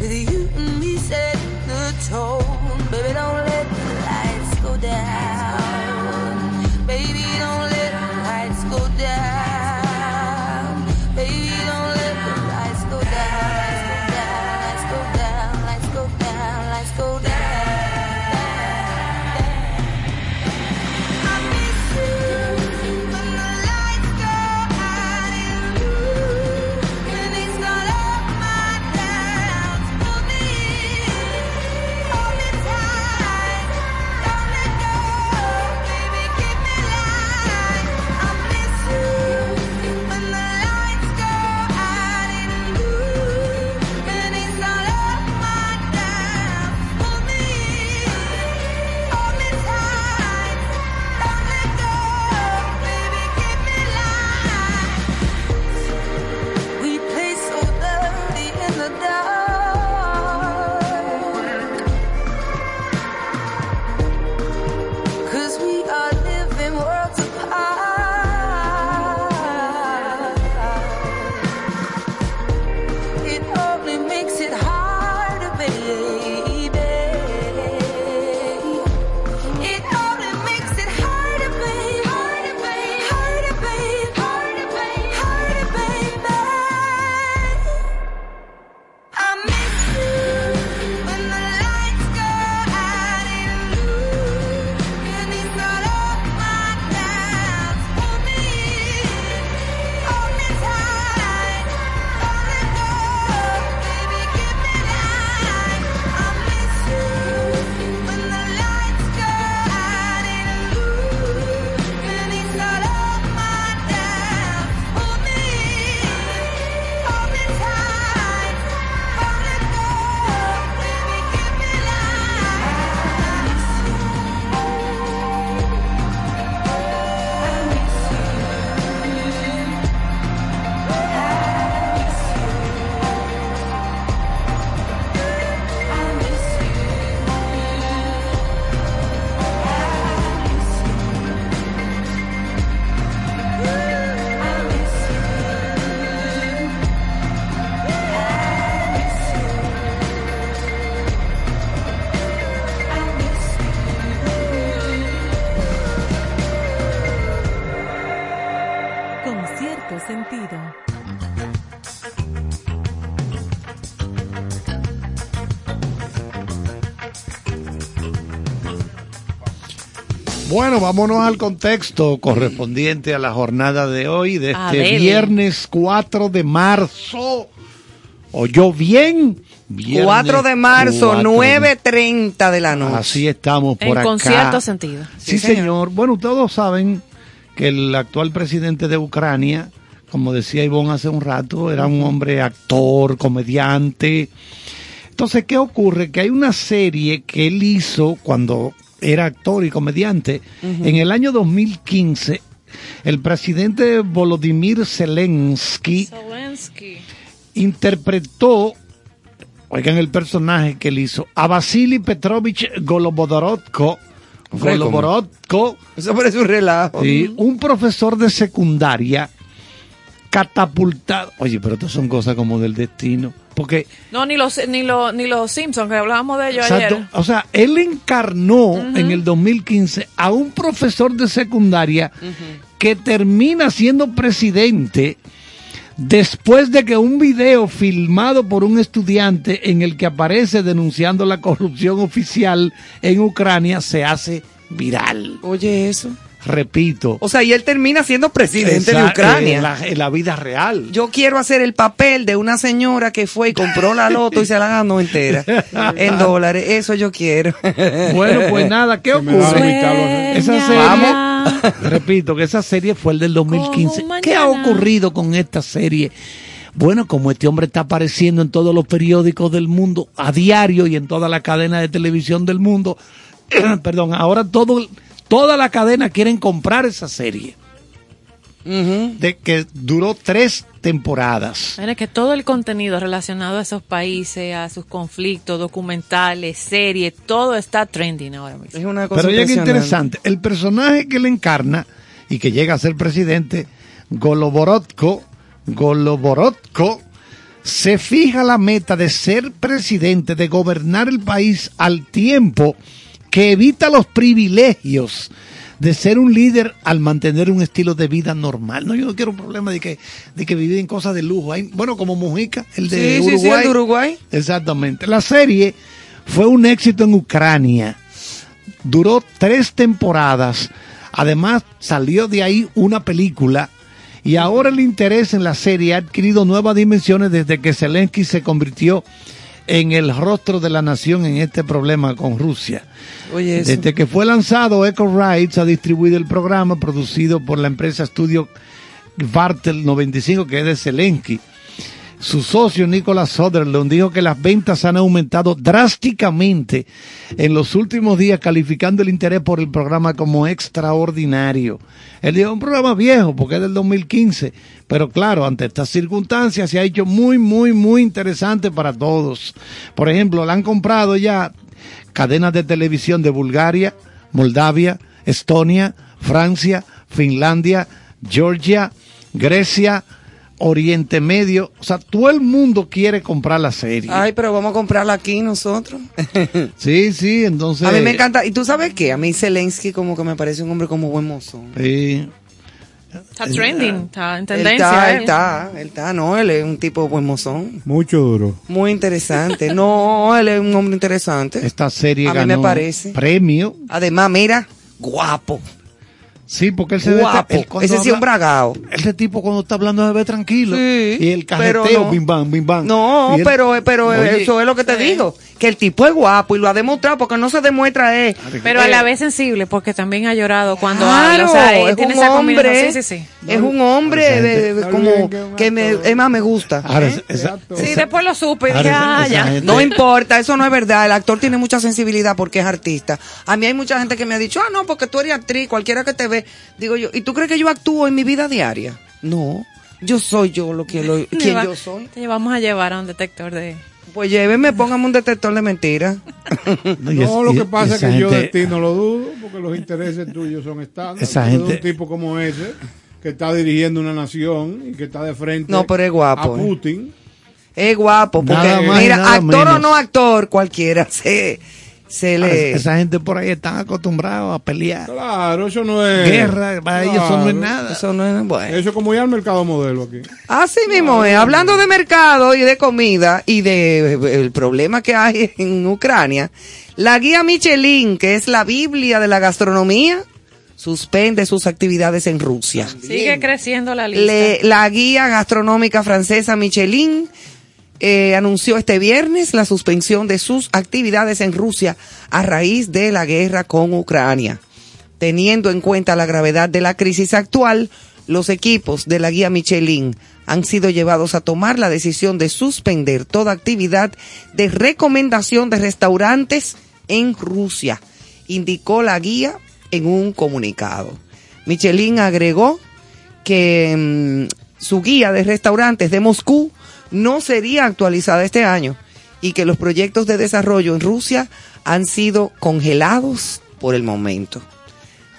With you and me setting the tone, baby, don't let the lights go down. Bueno, vámonos al contexto correspondiente a la jornada de hoy, de este viernes 4 de marzo. ¿Oyó bien? Viernes 4 de marzo, 4 de- 9.30 de la noche. Así estamos por En acá. concierto sentido. Sí, Sí, señor. señor. Bueno, todos saben que el actual presidente de Ucrania, como decía Ivonne hace un rato, era un hombre actor, comediante. Entonces, ¿qué ocurre? Que hay una serie que él hizo cuando era actor y comediante. En el año 2015, el presidente Volodymyr Zelensky Zelensky. interpretó, oigan el personaje que él hizo, a Vasily Petrovich Golobodorodko. Goloborodko, Eso parece un relajo. sí, un profesor de secundaria catapultado. Oye, pero estas son cosas como del destino. Porque, No, ni los, ni los, ni los Simpsons, que hablábamos de ellos exacto, ayer. o sea, él encarnó en el 2015 a un profesor de secundaria que termina siendo presidente después de que un video filmado por un estudiante en el que aparece denunciando la corrupción oficial en Ucrania se hace viral. Oye, eso. Repito. O sea, y él termina siendo presidente de esa- Ucrania. En la, en la vida real. Yo quiero hacer el papel de una señora que fue y compró la loto y se la ganó entera en dólares. Eso yo quiero. Bueno, pues nada, ¿qué ocurre? Esa serie, Vamos. repito, que esa serie fue el del 2015. Como ¿Qué ha ocurrido con esta serie? Bueno, como este hombre está apareciendo en todos los periódicos del mundo a diario y en toda la cadena de televisión del mundo, perdón, ahora todo, toda la cadena quieren comprar esa serie, de que duró tres temporadas. Mira que todo el contenido relacionado a esos países, a sus conflictos, documentales, series, todo está trending ahora mismo. Es una cosa Pero oye, qué impresionante. interesante. El personaje que le encarna y que llega a ser presidente, Goloborodko, Goloborodko, se fija la meta de ser presidente, de gobernar el país al tiempo que evita los privilegios de ser un líder al mantener un estilo de vida normal. No, yo no quiero un problema de que, de que vivir en cosas de lujo. Hay, bueno, como Mujica, el de Sí, sí, sí, Uruguay. el de Uruguay. Exactamente. La serie fue un éxito en Ucrania. Duró tres temporadas. Además, salió de ahí una película. Y ahora el interés en la serie ha adquirido nuevas dimensiones desde que Zelensky se convirtió en el rostro de la nación en este problema con Rusia. Oye. Desde que fue lanzado, Echo Rights ha distribuido el programa producido por la empresa Studio Vartel 95, que es de Zelensky. Su socio Nicolas Sutherland dijo que las ventas han aumentado drásticamente en los últimos días, calificando el interés por el programa como extraordinario. Él dijo, un programa viejo porque es del 2015, pero claro, ante estas circunstancias se ha hecho muy, muy, muy interesante para todos. Por ejemplo, le han comprado ya cadenas de televisión de Bulgaria, Moldavia, Estonia, Francia, Finlandia, Georgia, Grecia, Oriente Medio. O sea, todo el mundo quiere comprar la serie. Ay, pero vamos a comprarla aquí nosotros. Sí, sí, entonces. A mí me encanta. ¿Y tú sabes qué? A mí Zelensky como que me parece un hombre como buen mozo. Sí. Está trending, está en Él tendencia. está, ¿eh? él está, él está, no, él es un tipo buen mozón. Mucho duro. Muy interesante. No, él es un hombre interesante. Esta serie A mí me parece. premio. Además, mira, guapo. Sí, porque él se ve. Guapo. él Ese sí es un bragado. Ese tipo cuando está hablando se ve tranquilo. Sí, y el cajeteo, no. bim bam, bim bam. No, él- pero, pero Oye, eso es lo que te digo. Que el tipo es guapo y lo ha demostrado porque no se demuestra eh. Pero a eh, la vez sensible, porque también ha llorado cuando Claro, habla. O sea, es tiene un esa hombre, Sí, sí, sí. es un hombre de- como que es me, es más me gusta. Ahora, ¿eh? esa-. Sí, esa- después lo supe ahora esa- ah, esa ya. No importa, eso no es verdad. El actor tiene mucha sensibilidad porque es artista. A mí hay mucha gente que me ha dicho, ah, no, porque tú eres actriz, cualquiera que te ve. Digo yo, ¿y tú crees que yo actúo en mi vida diaria? No, yo soy yo lo que lo, quien lleva- yo soy. Te llevamos a llevar a un detector de... Pues llévenme, póngame un detector de mentiras. No, y No, es- lo que pasa es que yo de ti no lo dudo, porque los intereses tuyos son estándar. Esa gente- un tipo como ese, que está dirigiendo una nación y que está de frente No, pero es guapo, a eh. Putin. Es guapo, porque Nada más mira, actor o no actor, cualquiera se, se le... Esa gente por ahí están acostumbrados a pelear. Claro, eso no es... Guerra, para ellos eso no es nada. Eso no es bueno. Eso es como ya el mercado modelo aquí. Así mismo es. Hablando de mercado y de comida y de eh, el problema que hay en Ucrania, la guía Michelin, que es la Biblia de la gastronomía, suspende sus actividades en Rusia. Sigue creciendo la lista. Le- la guía gastronómica francesa Michelin eh, anunció este viernes la suspensión de sus actividades en Rusia a raíz de la guerra con Ucrania. Teniendo en cuenta la gravedad de la crisis actual, los equipos de la guía Michelin han sido llevados a tomar la decisión de suspender toda actividad de recomendación de restaurantes en Rusia, indicó la guía en un comunicado. Michelin agregó que mm, su guía de restaurantes de Moscú no sería actualizada este año y que los proyectos de desarrollo en Rusia han sido congelados por el momento.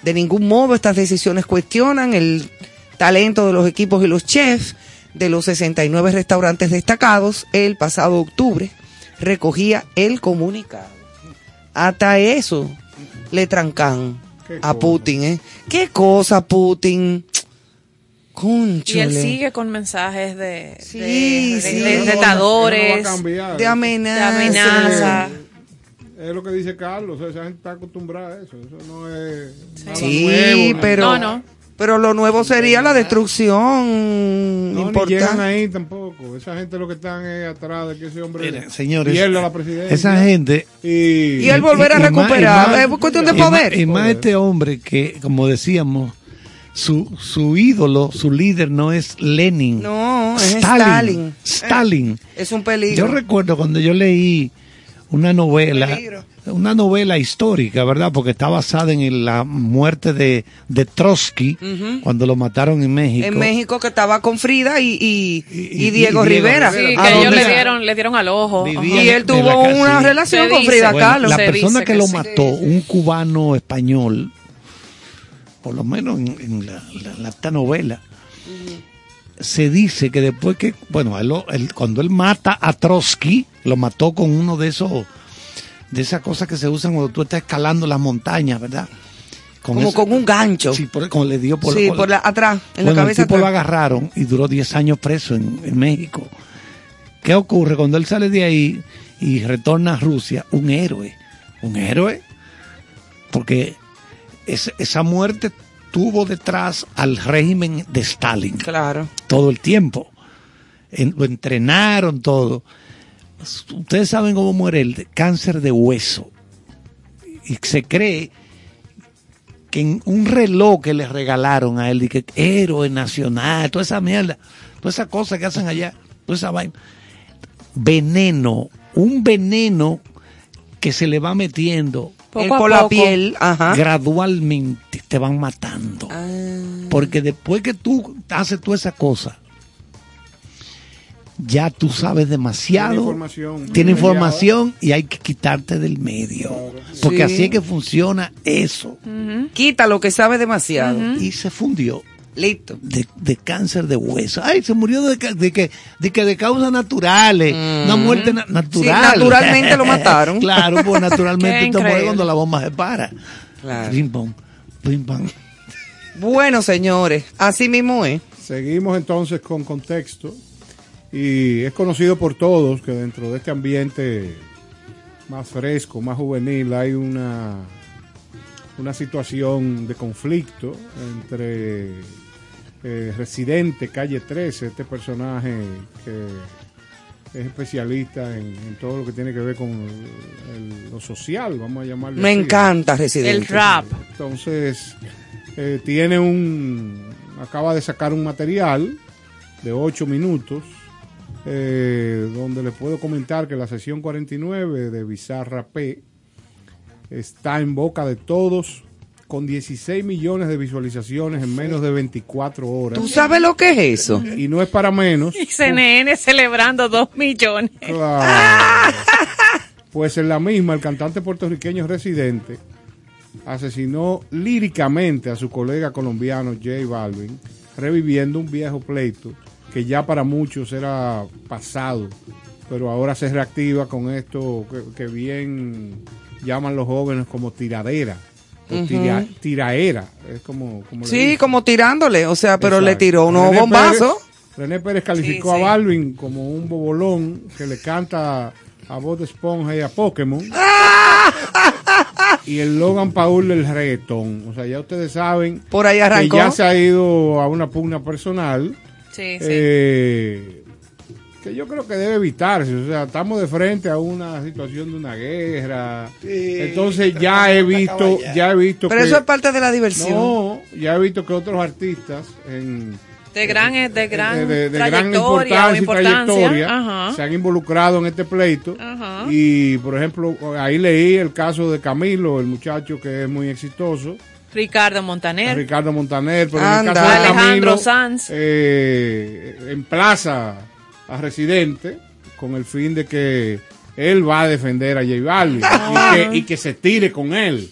De ningún modo estas decisiones cuestionan el talento de los equipos y los chefs de los 69 restaurantes destacados el pasado octubre, recogía el comunicado. Hasta eso le trancan a. Putin, ¿eh? ¿Qué cosa, Putin? Y él sigue con mensajes de, Sí, de, sí. retadores, no cambiar. de amenaza. de amenaza. Es lo que dice Carlos, o sea, esa gente está acostumbrada a eso. Eso no es nada Sí, nuevo. pero, No, no. pero lo nuevo sería la destrucción No, ni importante. llegan ahí tampoco. Esa gente lo que están es atrás de que ese hombre señores, pierda la presidencia. Esa gente Y, Y él volver a recuperar, más- es cuestión de y más- poder. Y más este hombre que, como decíamos, su, su ídolo, su líder no es Lenin. No, es Stalin. Stalin. Stalin. Es un peligro. Yo recuerdo cuando yo leí una novela, una novela histórica, ¿verdad? Porque está basada en la muerte de, de Trotsky cuando lo mataron en México. en México que estaba con Frida y, y, Y- y y- Diego Rivera. Sí, ¿A que ellos le dieron, le dieron al ojo. Vivía Y él tuvo una relación Se con dice. Frida Bueno, Kahlo. la persona que, que lo sí. mató, un cubano español, por lo menos en, en la, la- la- esta novela, se dice que después que, bueno, él lo- él- cuando él mata a Trotsky, lo mató con uno de esos, de esas cosas que se usan cuando tú estás escalando las montañas, ¿verdad? Con Como ese- con un gancho. Sí, por, como le dio por, sí, por- por la, atrás, en bueno, la cabeza el tipo lo atrás. agarraron y duró 10 años preso en, en México. ¿Qué ocurre cuando él sale de ahí y retorna a Rusia? Un héroe. Un héroe. Porque es- esa muerte tuvo detrás al régimen de Stalin Claro. todo el tiempo. En- lo entrenaron todo. Ustedes saben cómo muere el cáncer de hueso. Y se cree que en un reloj que le regalaron a él, y que héroe nacional, toda esa mierda, toda esa cosa que hacen allá, toda esa vaina. Veneno, un veneno que se le va metiendo Poco Él a por la poco. piel, ajá. gradualmente, te van matando. Ah. Porque después que tú haces toda esa cosa, ya tú sabes demasiado. Tiene información. Tiene información y hay que quitarte del medio. Porque Sí. así es que funciona eso. Quita lo que sabe demasiado. Y se fundió Listo. de, de cáncer de hueso. Ay, se murió de, de que, de que de causas naturales. Una muerte na- natural. naturalmente lo mataron. claro, pues naturalmente te muere increíble. cuando la bomba se para. Claro. Pim, pam, pim, pam. Bueno, señores, así mismo es. Seguimos entonces con contexto. Y es conocido por todos que dentro de este ambiente más fresco, más juvenil, hay una, una situación de conflicto entre eh, Residente, Calle 13, este personaje que es especialista en, en todo lo que tiene que ver con el- lo social, vamos a llamarlo Me así. encanta, Residente. El rap. Entonces, eh, tiene un. Acaba de sacar un material de 8 minutos, eh, donde le puedo comentar que la sesión 49 de Bizarra P está en boca de todos, con 16 millones de visualizaciones en menos de 24 horas. ¿Tú sabes lo que es eso? Y no es para menos. Y CNN celebrando dos millones. Claro. Pues en la misma, el cantante puertorriqueño residente asesinó líricamente a su colega colombiano J Balvin, reviviendo un viejo pleito que ya para muchos era pasado, pero ahora se reactiva con esto que, que bien llaman los jóvenes como tiradera, o tira- tiraera, es como, como Sí, como tirándole, o sea, pero le tiró unos René bombazos. Pérez- René Pérez calificó Sí, a. Balvin como un bobolón que le canta a voz de esponja y a Pokémon. y el Logan Paul del reggaetón. O sea, ya ustedes saben Por ahí que arrancó. ya se ha ido a una pugna personal. Sí, sí. eh, que yo creo que debe evitarse. O sea, estamos de frente a una situación de una guerra. Entonces ya he visto, ya he visto Pero que eso es parte de la diversión. no, ya he visto que otros artistas en de gran, de gran de, de- de gran trayectoria o importancia y trayectoria Ajá. se han involucrado en este pleito Ajá. y por ejemplo ahí leí el caso de Camilo el muchacho que es muy exitoso Ricardo Montaner. Ricardo Montaner pero en el Anda. caso de Alejandro Camilo Sanz. eh, emplaza a Residente con el fin de que él va a defender a J Balvin y, que, y que se tire con él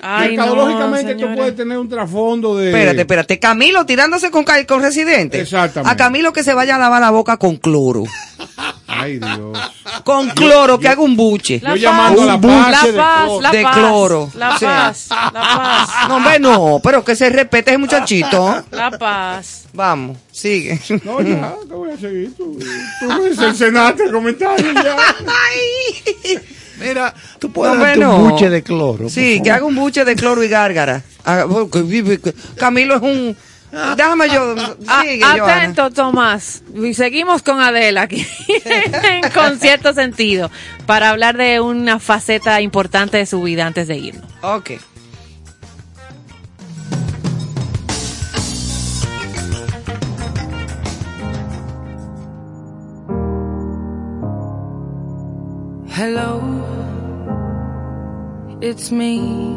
Ay, no, mercadológicamente esto señores. puede tener un trasfondo de Espérate, espérate. Camilo tirándose con, con residente. Exactamente. A Camilo que se vaya a lavar la boca con cloro. ay Dios Con cloro, que haga un buche. La Yo llamando a la la paz paz, de la paz, De cloro. La Sí. paz, la paz, No, hombre, no, pero que se respete ese muchachito. la paz. Vamos, sigue. No, ya, te voy a seguir. Tú, tú me cercenaste el comentario ya. Mira, tú puedes No, bueno. un buche de cloro. Sí, que haga un buche de cloro y gárgara. Camilo es un... Déjame yo... A- Sigue, Joana. atento, Tomás. Y seguimos con Adela aquí, con cierto sentido, para hablar de una faceta importante de su vida antes de irnos. Ok. Hello, it's me.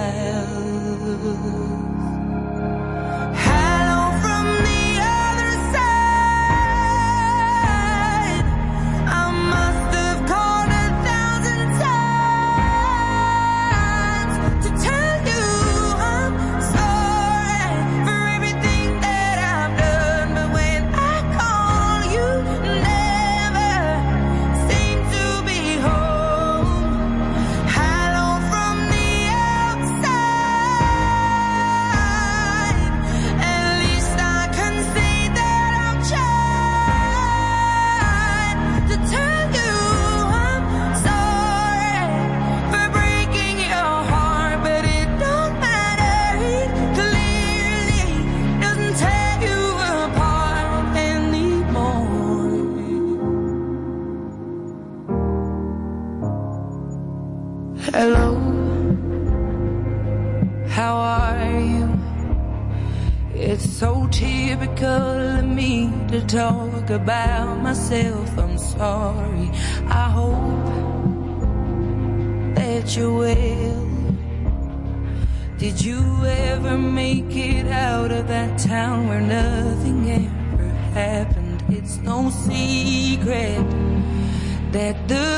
I'm sorry. I hope that you will. Did you ever make it out of that town where nothing ever happened? It's no secret that the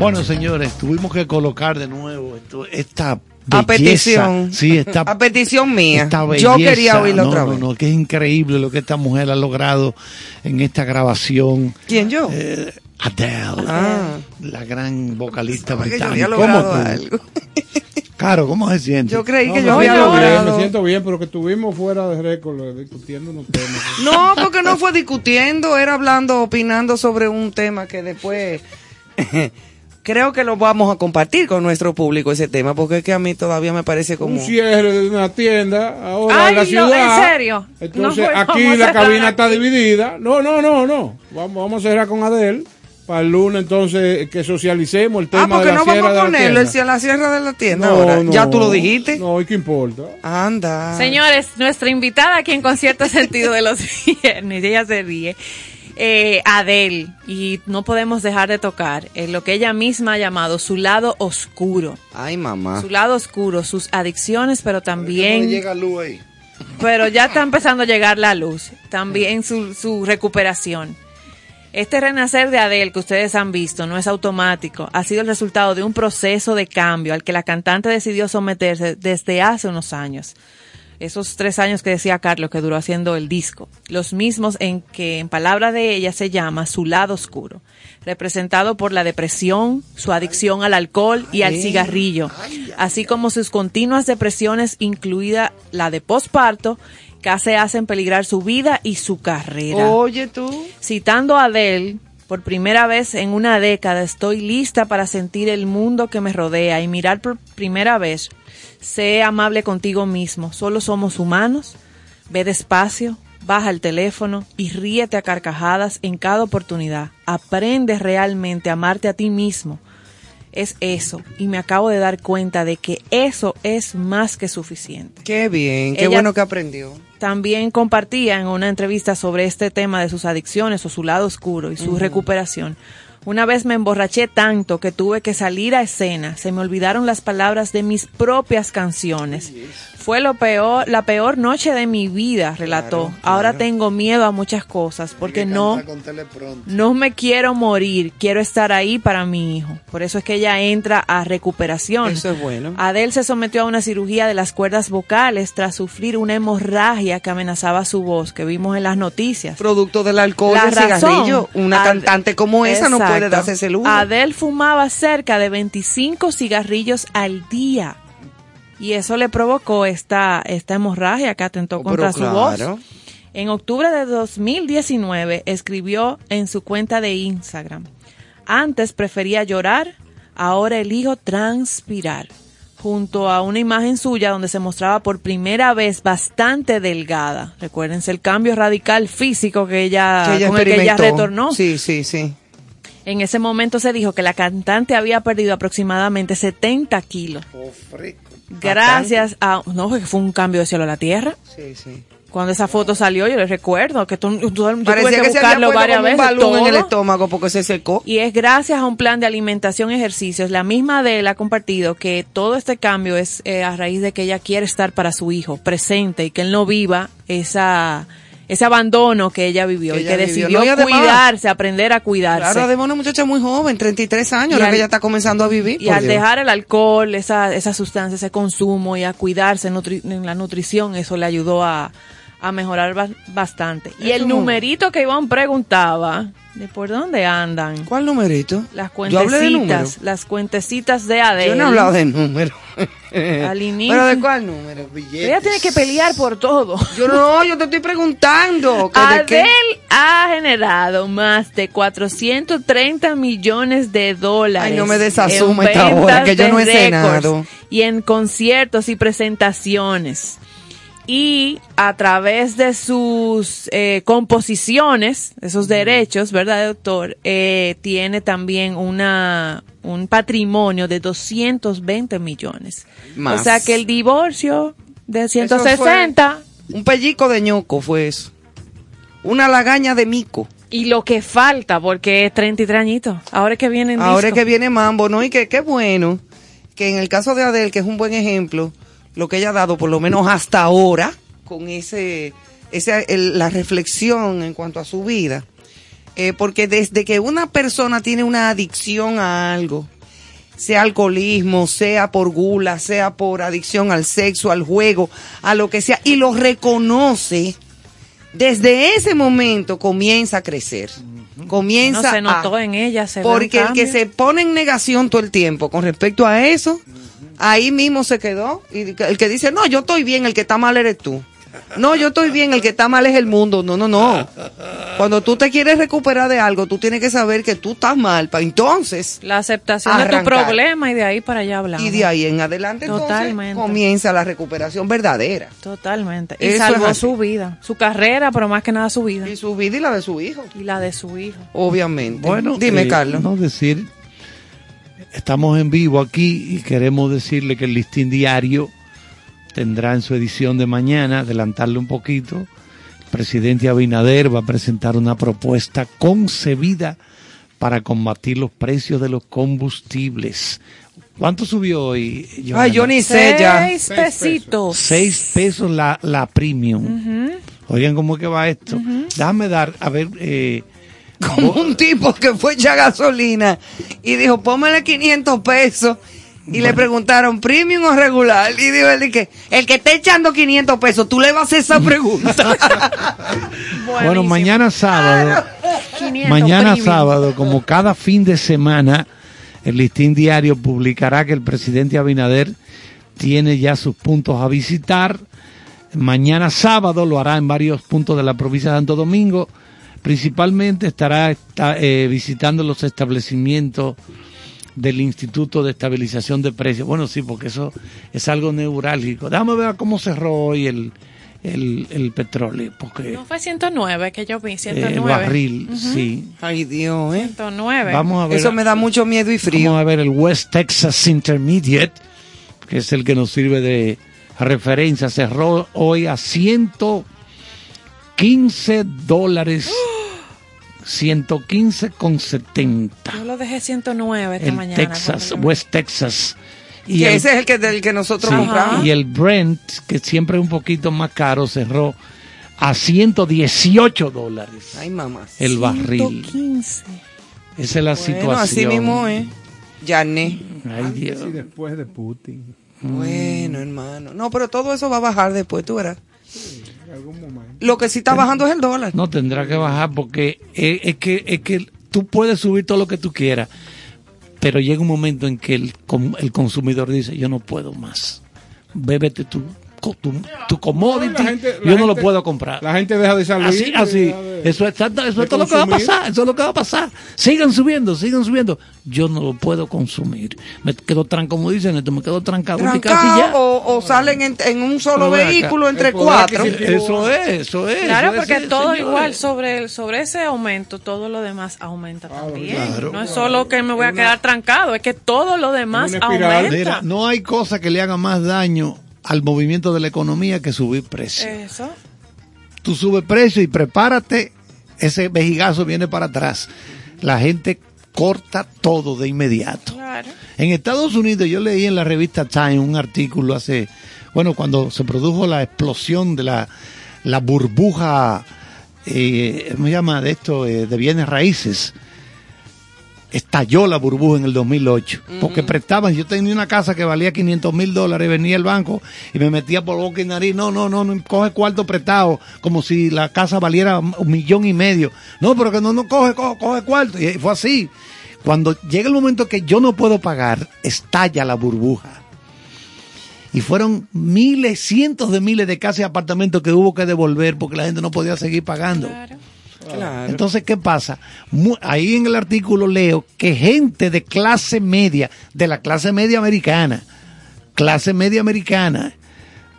Bueno, señores, tuvimos que colocar de nuevo esto- esta A belleza. petición. Sí, esta, A petición mía. esta Yo quería oírlo no, otra no, vez. No, que es increíble lo que esta mujer ha logrado en esta grabación. ¿Quién yo? Eh, Adele, Ah. la gran vocalista británica. ¿Cómo tú? algo. Caro, ¿cómo se siente? Yo creí No, que yo había bien, logrado. me siento bien, pero que estuvimos fuera de récord eh, discutiendo unos temas. No, porque no fue discutiendo, era hablando, opinando sobre un tema que después creo que lo vamos a compartir con nuestro público ese tema, porque es que a mí todavía me parece como... Un cierre de una tienda ahora Ay, en la no, ciudad. ¿en serio? Entonces No, pues, aquí la cabina está dividida. No, no, no, no. Vamos, vamos a cerrar con Adel para el lunes entonces que socialicemos el tema Ah, porque de la no vamos a ponerlo en la sierra de la tienda No, ahora. no, ya tú lo dijiste. No, ¿y qué importa? Anda. Señores, nuestra invitada aquí en Concierto Sentido de los Viernes, ella se ríe, eh, Adele, y no podemos dejar de tocar eh, lo que ella misma ha llamado su lado oscuro. Ay, mamá. Su lado oscuro, sus adicciones, pero también... llega luz ahí. pero ya está empezando a llegar la luz. También su, su recuperación. Este renacer de Adele que ustedes han visto no es automático, ha sido el resultado de un proceso de cambio al que la cantante decidió someterse desde hace unos años. Esos tres años que decía Carlos que duró haciendo el disco, los mismos en que en palabras de ella se llama su lado oscuro, representado por la depresión, su adicción al alcohol y al cigarrillo, así como sus continuas depresiones, incluida la de posparto, casi hacen peligrar su vida y su carrera. Oye tú. Citando a Adele, por primera vez en una década estoy lista para sentir el mundo que me rodea y mirar por primera vez. Sé amable contigo mismo, solo somos humanos. Ve despacio, baja el teléfono y ríete a carcajadas en cada oportunidad. Aprende realmente a amarte a ti mismo. Es eso, y me acabo de dar cuenta de que eso es más que suficiente. Qué bien, qué Ella- bueno que aprendió. También compartía en una entrevista sobre este tema de sus adicciones o su lado oscuro y su recuperación. Una vez me emborraché tanto que tuve que salir a escena. Se me olvidaron las palabras de mis propias canciones. Fue lo peor, la peor noche de mi vida, relató. Ahora tengo miedo a muchas cosas porque no, no me quiero morir. Quiero estar ahí para mi hijo. Por eso es que ella entra a recuperación. Eso es bueno. Adele se sometió a una cirugía de las cuerdas vocales tras sufrir una hemorragia que amenazaba su voz, que vimos en las noticias. Producto del alcohol, La del cigarrillo. razón, Una Ad- cantante como esa no puede darse ese lujo. Adele fumaba cerca de 25 cigarrillos al día. Y eso le provocó esta, esta hemorragia que atentó Oh, contra pero su voz. claro. En octubre de 2019 escribió en su cuenta de Instagram, antes prefería llorar, ahora elijo transpirar, junto a una imagen suya donde se mostraba por primera vez bastante delgada. Recuérdense el cambio radical físico que ella, Que ella con el que ella experimentó. retornó. Sí, sí, sí. En ese momento se dijo que la cantante había perdido aproximadamente 70 kilos. Gracias a... No, fue un cambio de cielo a la tierra. Sí, sí. Cuando esa foto salió, yo le recuerdo que tú, tú- yo tuve que buscarlo varias un veces. balón en el todo. estómago porque se secó. Y es gracias a un plan de alimentación y ejercicios. La misma de él ha compartido que todo este cambio es eh, a raíz de que ella quiere estar para su hijo presente y que él no viva esa ese abandono que ella vivió Que y ella que vivió. decidió No, y además- cuidarse, aprender a cuidarse. Claro, además una muchacha muy joven, 33 años, Y la al- que ella está comenzando a vivir. y al Dios. dejar el alcohol, esa, esa sustancia, ese consumo y a cuidarse nutri- en la nutrición, eso le ayudó a, a mejorar ba- bastante. Y el numerito que Iván preguntaba, de por dónde andan. ¿Cuál numerito? Las Yo hablé de cuentecitas, las cuentecitas de Adele. Yo no he hablado de números. Al inicio. ¿Pero de cuál número? Ella tiene que pelear por todo. Yo no, yo te estoy preguntando. Adele ha generado más de 430 millones de dólares. Ay, no me desasuma esta hora, que yo no he cenado. Y en conciertos y presentaciones. Y a través de sus eh, composiciones, esos derechos, ¿verdad, doctor? Eh, tiene también una, un patrimonio de 220 millones. Más. O sea que el divorcio de Eso 160 fue Un pellico de ñoco fue eso. Una lagaña de mico. y lo que falta, porque es 33 añitos. Ahora es que vienen Ahora es que viene Mambo, ¿no? Y que qué bueno que en el caso de Adele, que es un buen ejemplo, lo que ella ha dado, por lo menos hasta ahora, con ese, ese el- la reflexión en cuanto a su vida, eh, porque desde que una persona tiene una adicción a algo, sea alcoholismo, sea por gula, sea por adicción al sexo, al juego, a lo que sea, y lo reconoce, desde ese momento comienza a crecer. Comienza no se notó a, en ella. Se ve un porque el que se pone en negación todo el tiempo con respecto a eso, ahí mismo se quedó. Y el que dice, no, yo estoy bien, el que está mal eres tú. No, yo estoy bien, el que está mal es el mundo. No, no, no. Cuando tú te quieres recuperar de algo, tú tienes que saber que tú estás mal. Pa' entonces, La aceptación de tu problema y de ahí para allá hablamos. y de ahí en adelante, entonces, Totalmente. comienza la recuperación verdadera. Totalmente. Y Eso es salvó su vida, su carrera, pero más que nada su vida. Y su vida y la de su hijo, Y la de su hijo. obviamente. Bueno, dime, eh, Carlos. No decir, estamos en vivo aquí y queremos decirle que el listín diario tendrá en su edición de mañana, adelantarle un poquito, el presidente Abinader va a presentar una propuesta concebida para combatir los precios de los combustibles. ¿Cuánto subió hoy? Johanna? Ay, yo ni sé ya. Seis pesitos. Seis pesos la, la premium. Oigan cómo es que va esto. Déjame dar, a ver, eh, como un tipo que fue echar gasolina y dijo, póngale 500 pesos. Y le preguntaron, ¿premium o regular? Y dijo él, que el que esté echando 500 pesos, tú le vas a hacer esa pregunta. bueno, mañana sábado. 500 Mañana premium. sábado, como cada fin de semana, el listín diario publicará que el presidente Abinader tiene ya sus puntos a visitar. Mañana sábado lo hará en varios puntos de la provincia de Santo Domingo. Principalmente estará esta- eh, visitando los establecimientos del Instituto de Estabilización de Precios. Bueno, sí, porque eso es algo neurálgico. Déjame ver cómo cerró hoy el, el, el petróleo, porque No fue 109 que yo vi, eh, 109. el barril, sí. Ay, Dios, ¿eh? 109. Vamos a ver. Eso me da mucho miedo y Vamos frío. a ver el West Texas Intermediate, que es el que nos sirve de referencia. Cerró hoy a 115 dólares. 115 con 70. Yo lo dejé 109 esta El mañana. Texas, West Texas. Y el, ese es el que del que nosotros sí, compramos. y el Brent, que siempre es un poquito más caro, cerró a 118 dólares Ay, mamá. el barril. 115. Esa es la Bueno, situación. así mismo es. Yané. Ay, Dios. Y después de Putin. Bueno, hermano. No, pero todo eso va a bajar después, tú verás. En algún momento. Lo que sí está bajando es el dólar. No tendrá que bajar porque es, es que es que tú puedes subir todo lo que tú quieras, pero llega un momento en que el, com- el consumidor dice yo no puedo más. Bébete tu co- tu, tu commodity, No, gente- yo no lo puedo comprar. La gente deja de salir. Así, así. de- Eso es, eso es todo lo que va a pasar. Eso es lo que va a pasar. Sigan subiendo, sigan subiendo. Yo no lo puedo consumir. Me quedo trancado, como dicen esto, me quedo trancado ya. O, o salen en, en un solo acá, vehículo entre cuatro. Eso es, eso es. Claro, eso es, porque todo señores. igual sobre el- sobre ese aumento, todo lo demás aumenta también. claro. no es solo que me voy a quedar trancado, es que todo lo demás aumenta. Mira, no hay cosa que le haga más daño al movimiento de la economía que subir precios. Eso. Tú subes precio y prepárate, ese vejigazo viene para atrás. La gente corta todo de inmediato. Claro. En Estados Unidos yo leí en la revista Time un artículo hace, bueno, cuando se produjo la explosión de la, la burbuja, eh, ¿cómo se llama? De esto, eh, de bienes raíces. Estalló la burbuja en el 2008, porque prestaban, yo tenía una casa que valía 500 mil dólares, venía el banco y me metía por boca y nariz, no, no, no, no, coge cuarto prestado, como si la casa valiera un millón y medio. No, pero que no, no, coge, coge, coge cuarto. Y fue así. Cuando llega el momento que yo no puedo pagar, estalla la burbuja. Y fueron miles, cientos de miles de casas y apartamentos que hubo que devolver porque la gente no podía seguir pagando. Claro. Entonces, ¿qué pasa? Ahí en el artículo leo que gente de clase media, de la clase media americana, clase media americana,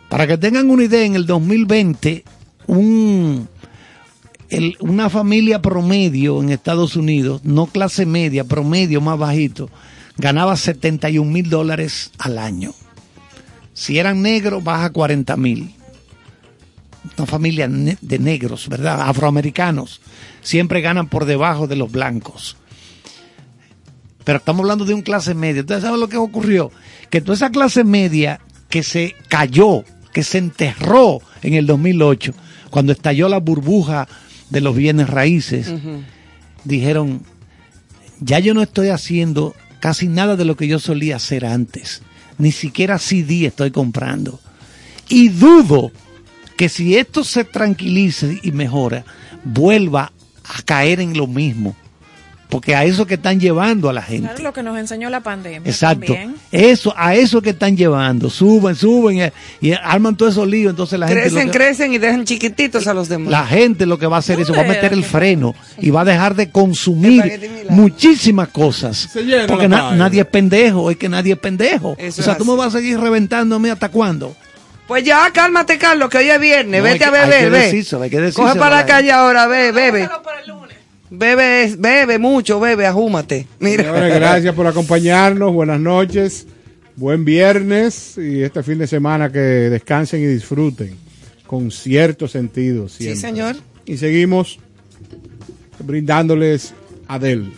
para que tengan una idea, en el 2020, un, una familia promedio en Estados Unidos, no clase media, promedio más bajito, ganaba 71 mil dólares al año. Si eran negros, baja 40 mil. Una familia de negros, ¿verdad? Afroamericanos. Siempre ganan por debajo de los blancos. Pero estamos hablando de un clase media. ¿Ustedes saben lo que ocurrió? Que toda esa clase media que se cayó, que se enterró en el 2008, cuando estalló la burbuja de los bienes raíces, dijeron, ya yo no estoy haciendo casi nada de lo que yo solía hacer antes. Ni siquiera CD estoy comprando. Y dudo que si esto se tranquilice y mejora, vuelva a caer en lo mismo. Porque a eso que están llevando a la gente. Claro, lo que nos enseñó la pandemia. Exacto. también. Eso, a eso que están llevando. Suben, suben y, y arman todo esos líos. Entonces la gente. Crecen, lo que- crecen y dejan chiquititos a los demás. la gente lo que va a hacer eso, va a ¿Dónde meter el freno y va a dejar de consumir muchísimas cosas. Porque na- nadie es pendejo, es que nadie es pendejo. Eso o sea, es tú me vas a seguir reventándome hasta cuándo. Pues ya, cálmate, Carlos, que hoy es viernes. No, hay Vete a beber, ve. decírselo, hay que decírselo Coge para a la calle ahora, ve, bebe. Bebe, bebe mucho, bebe, ajúmate. Mira. Señores, gracias por acompañarnos. Buenas noches. Buen viernes y este fin de semana que descansen y disfruten con cierto sentido. Sí, señor. Y seguimos brindándoles Adel.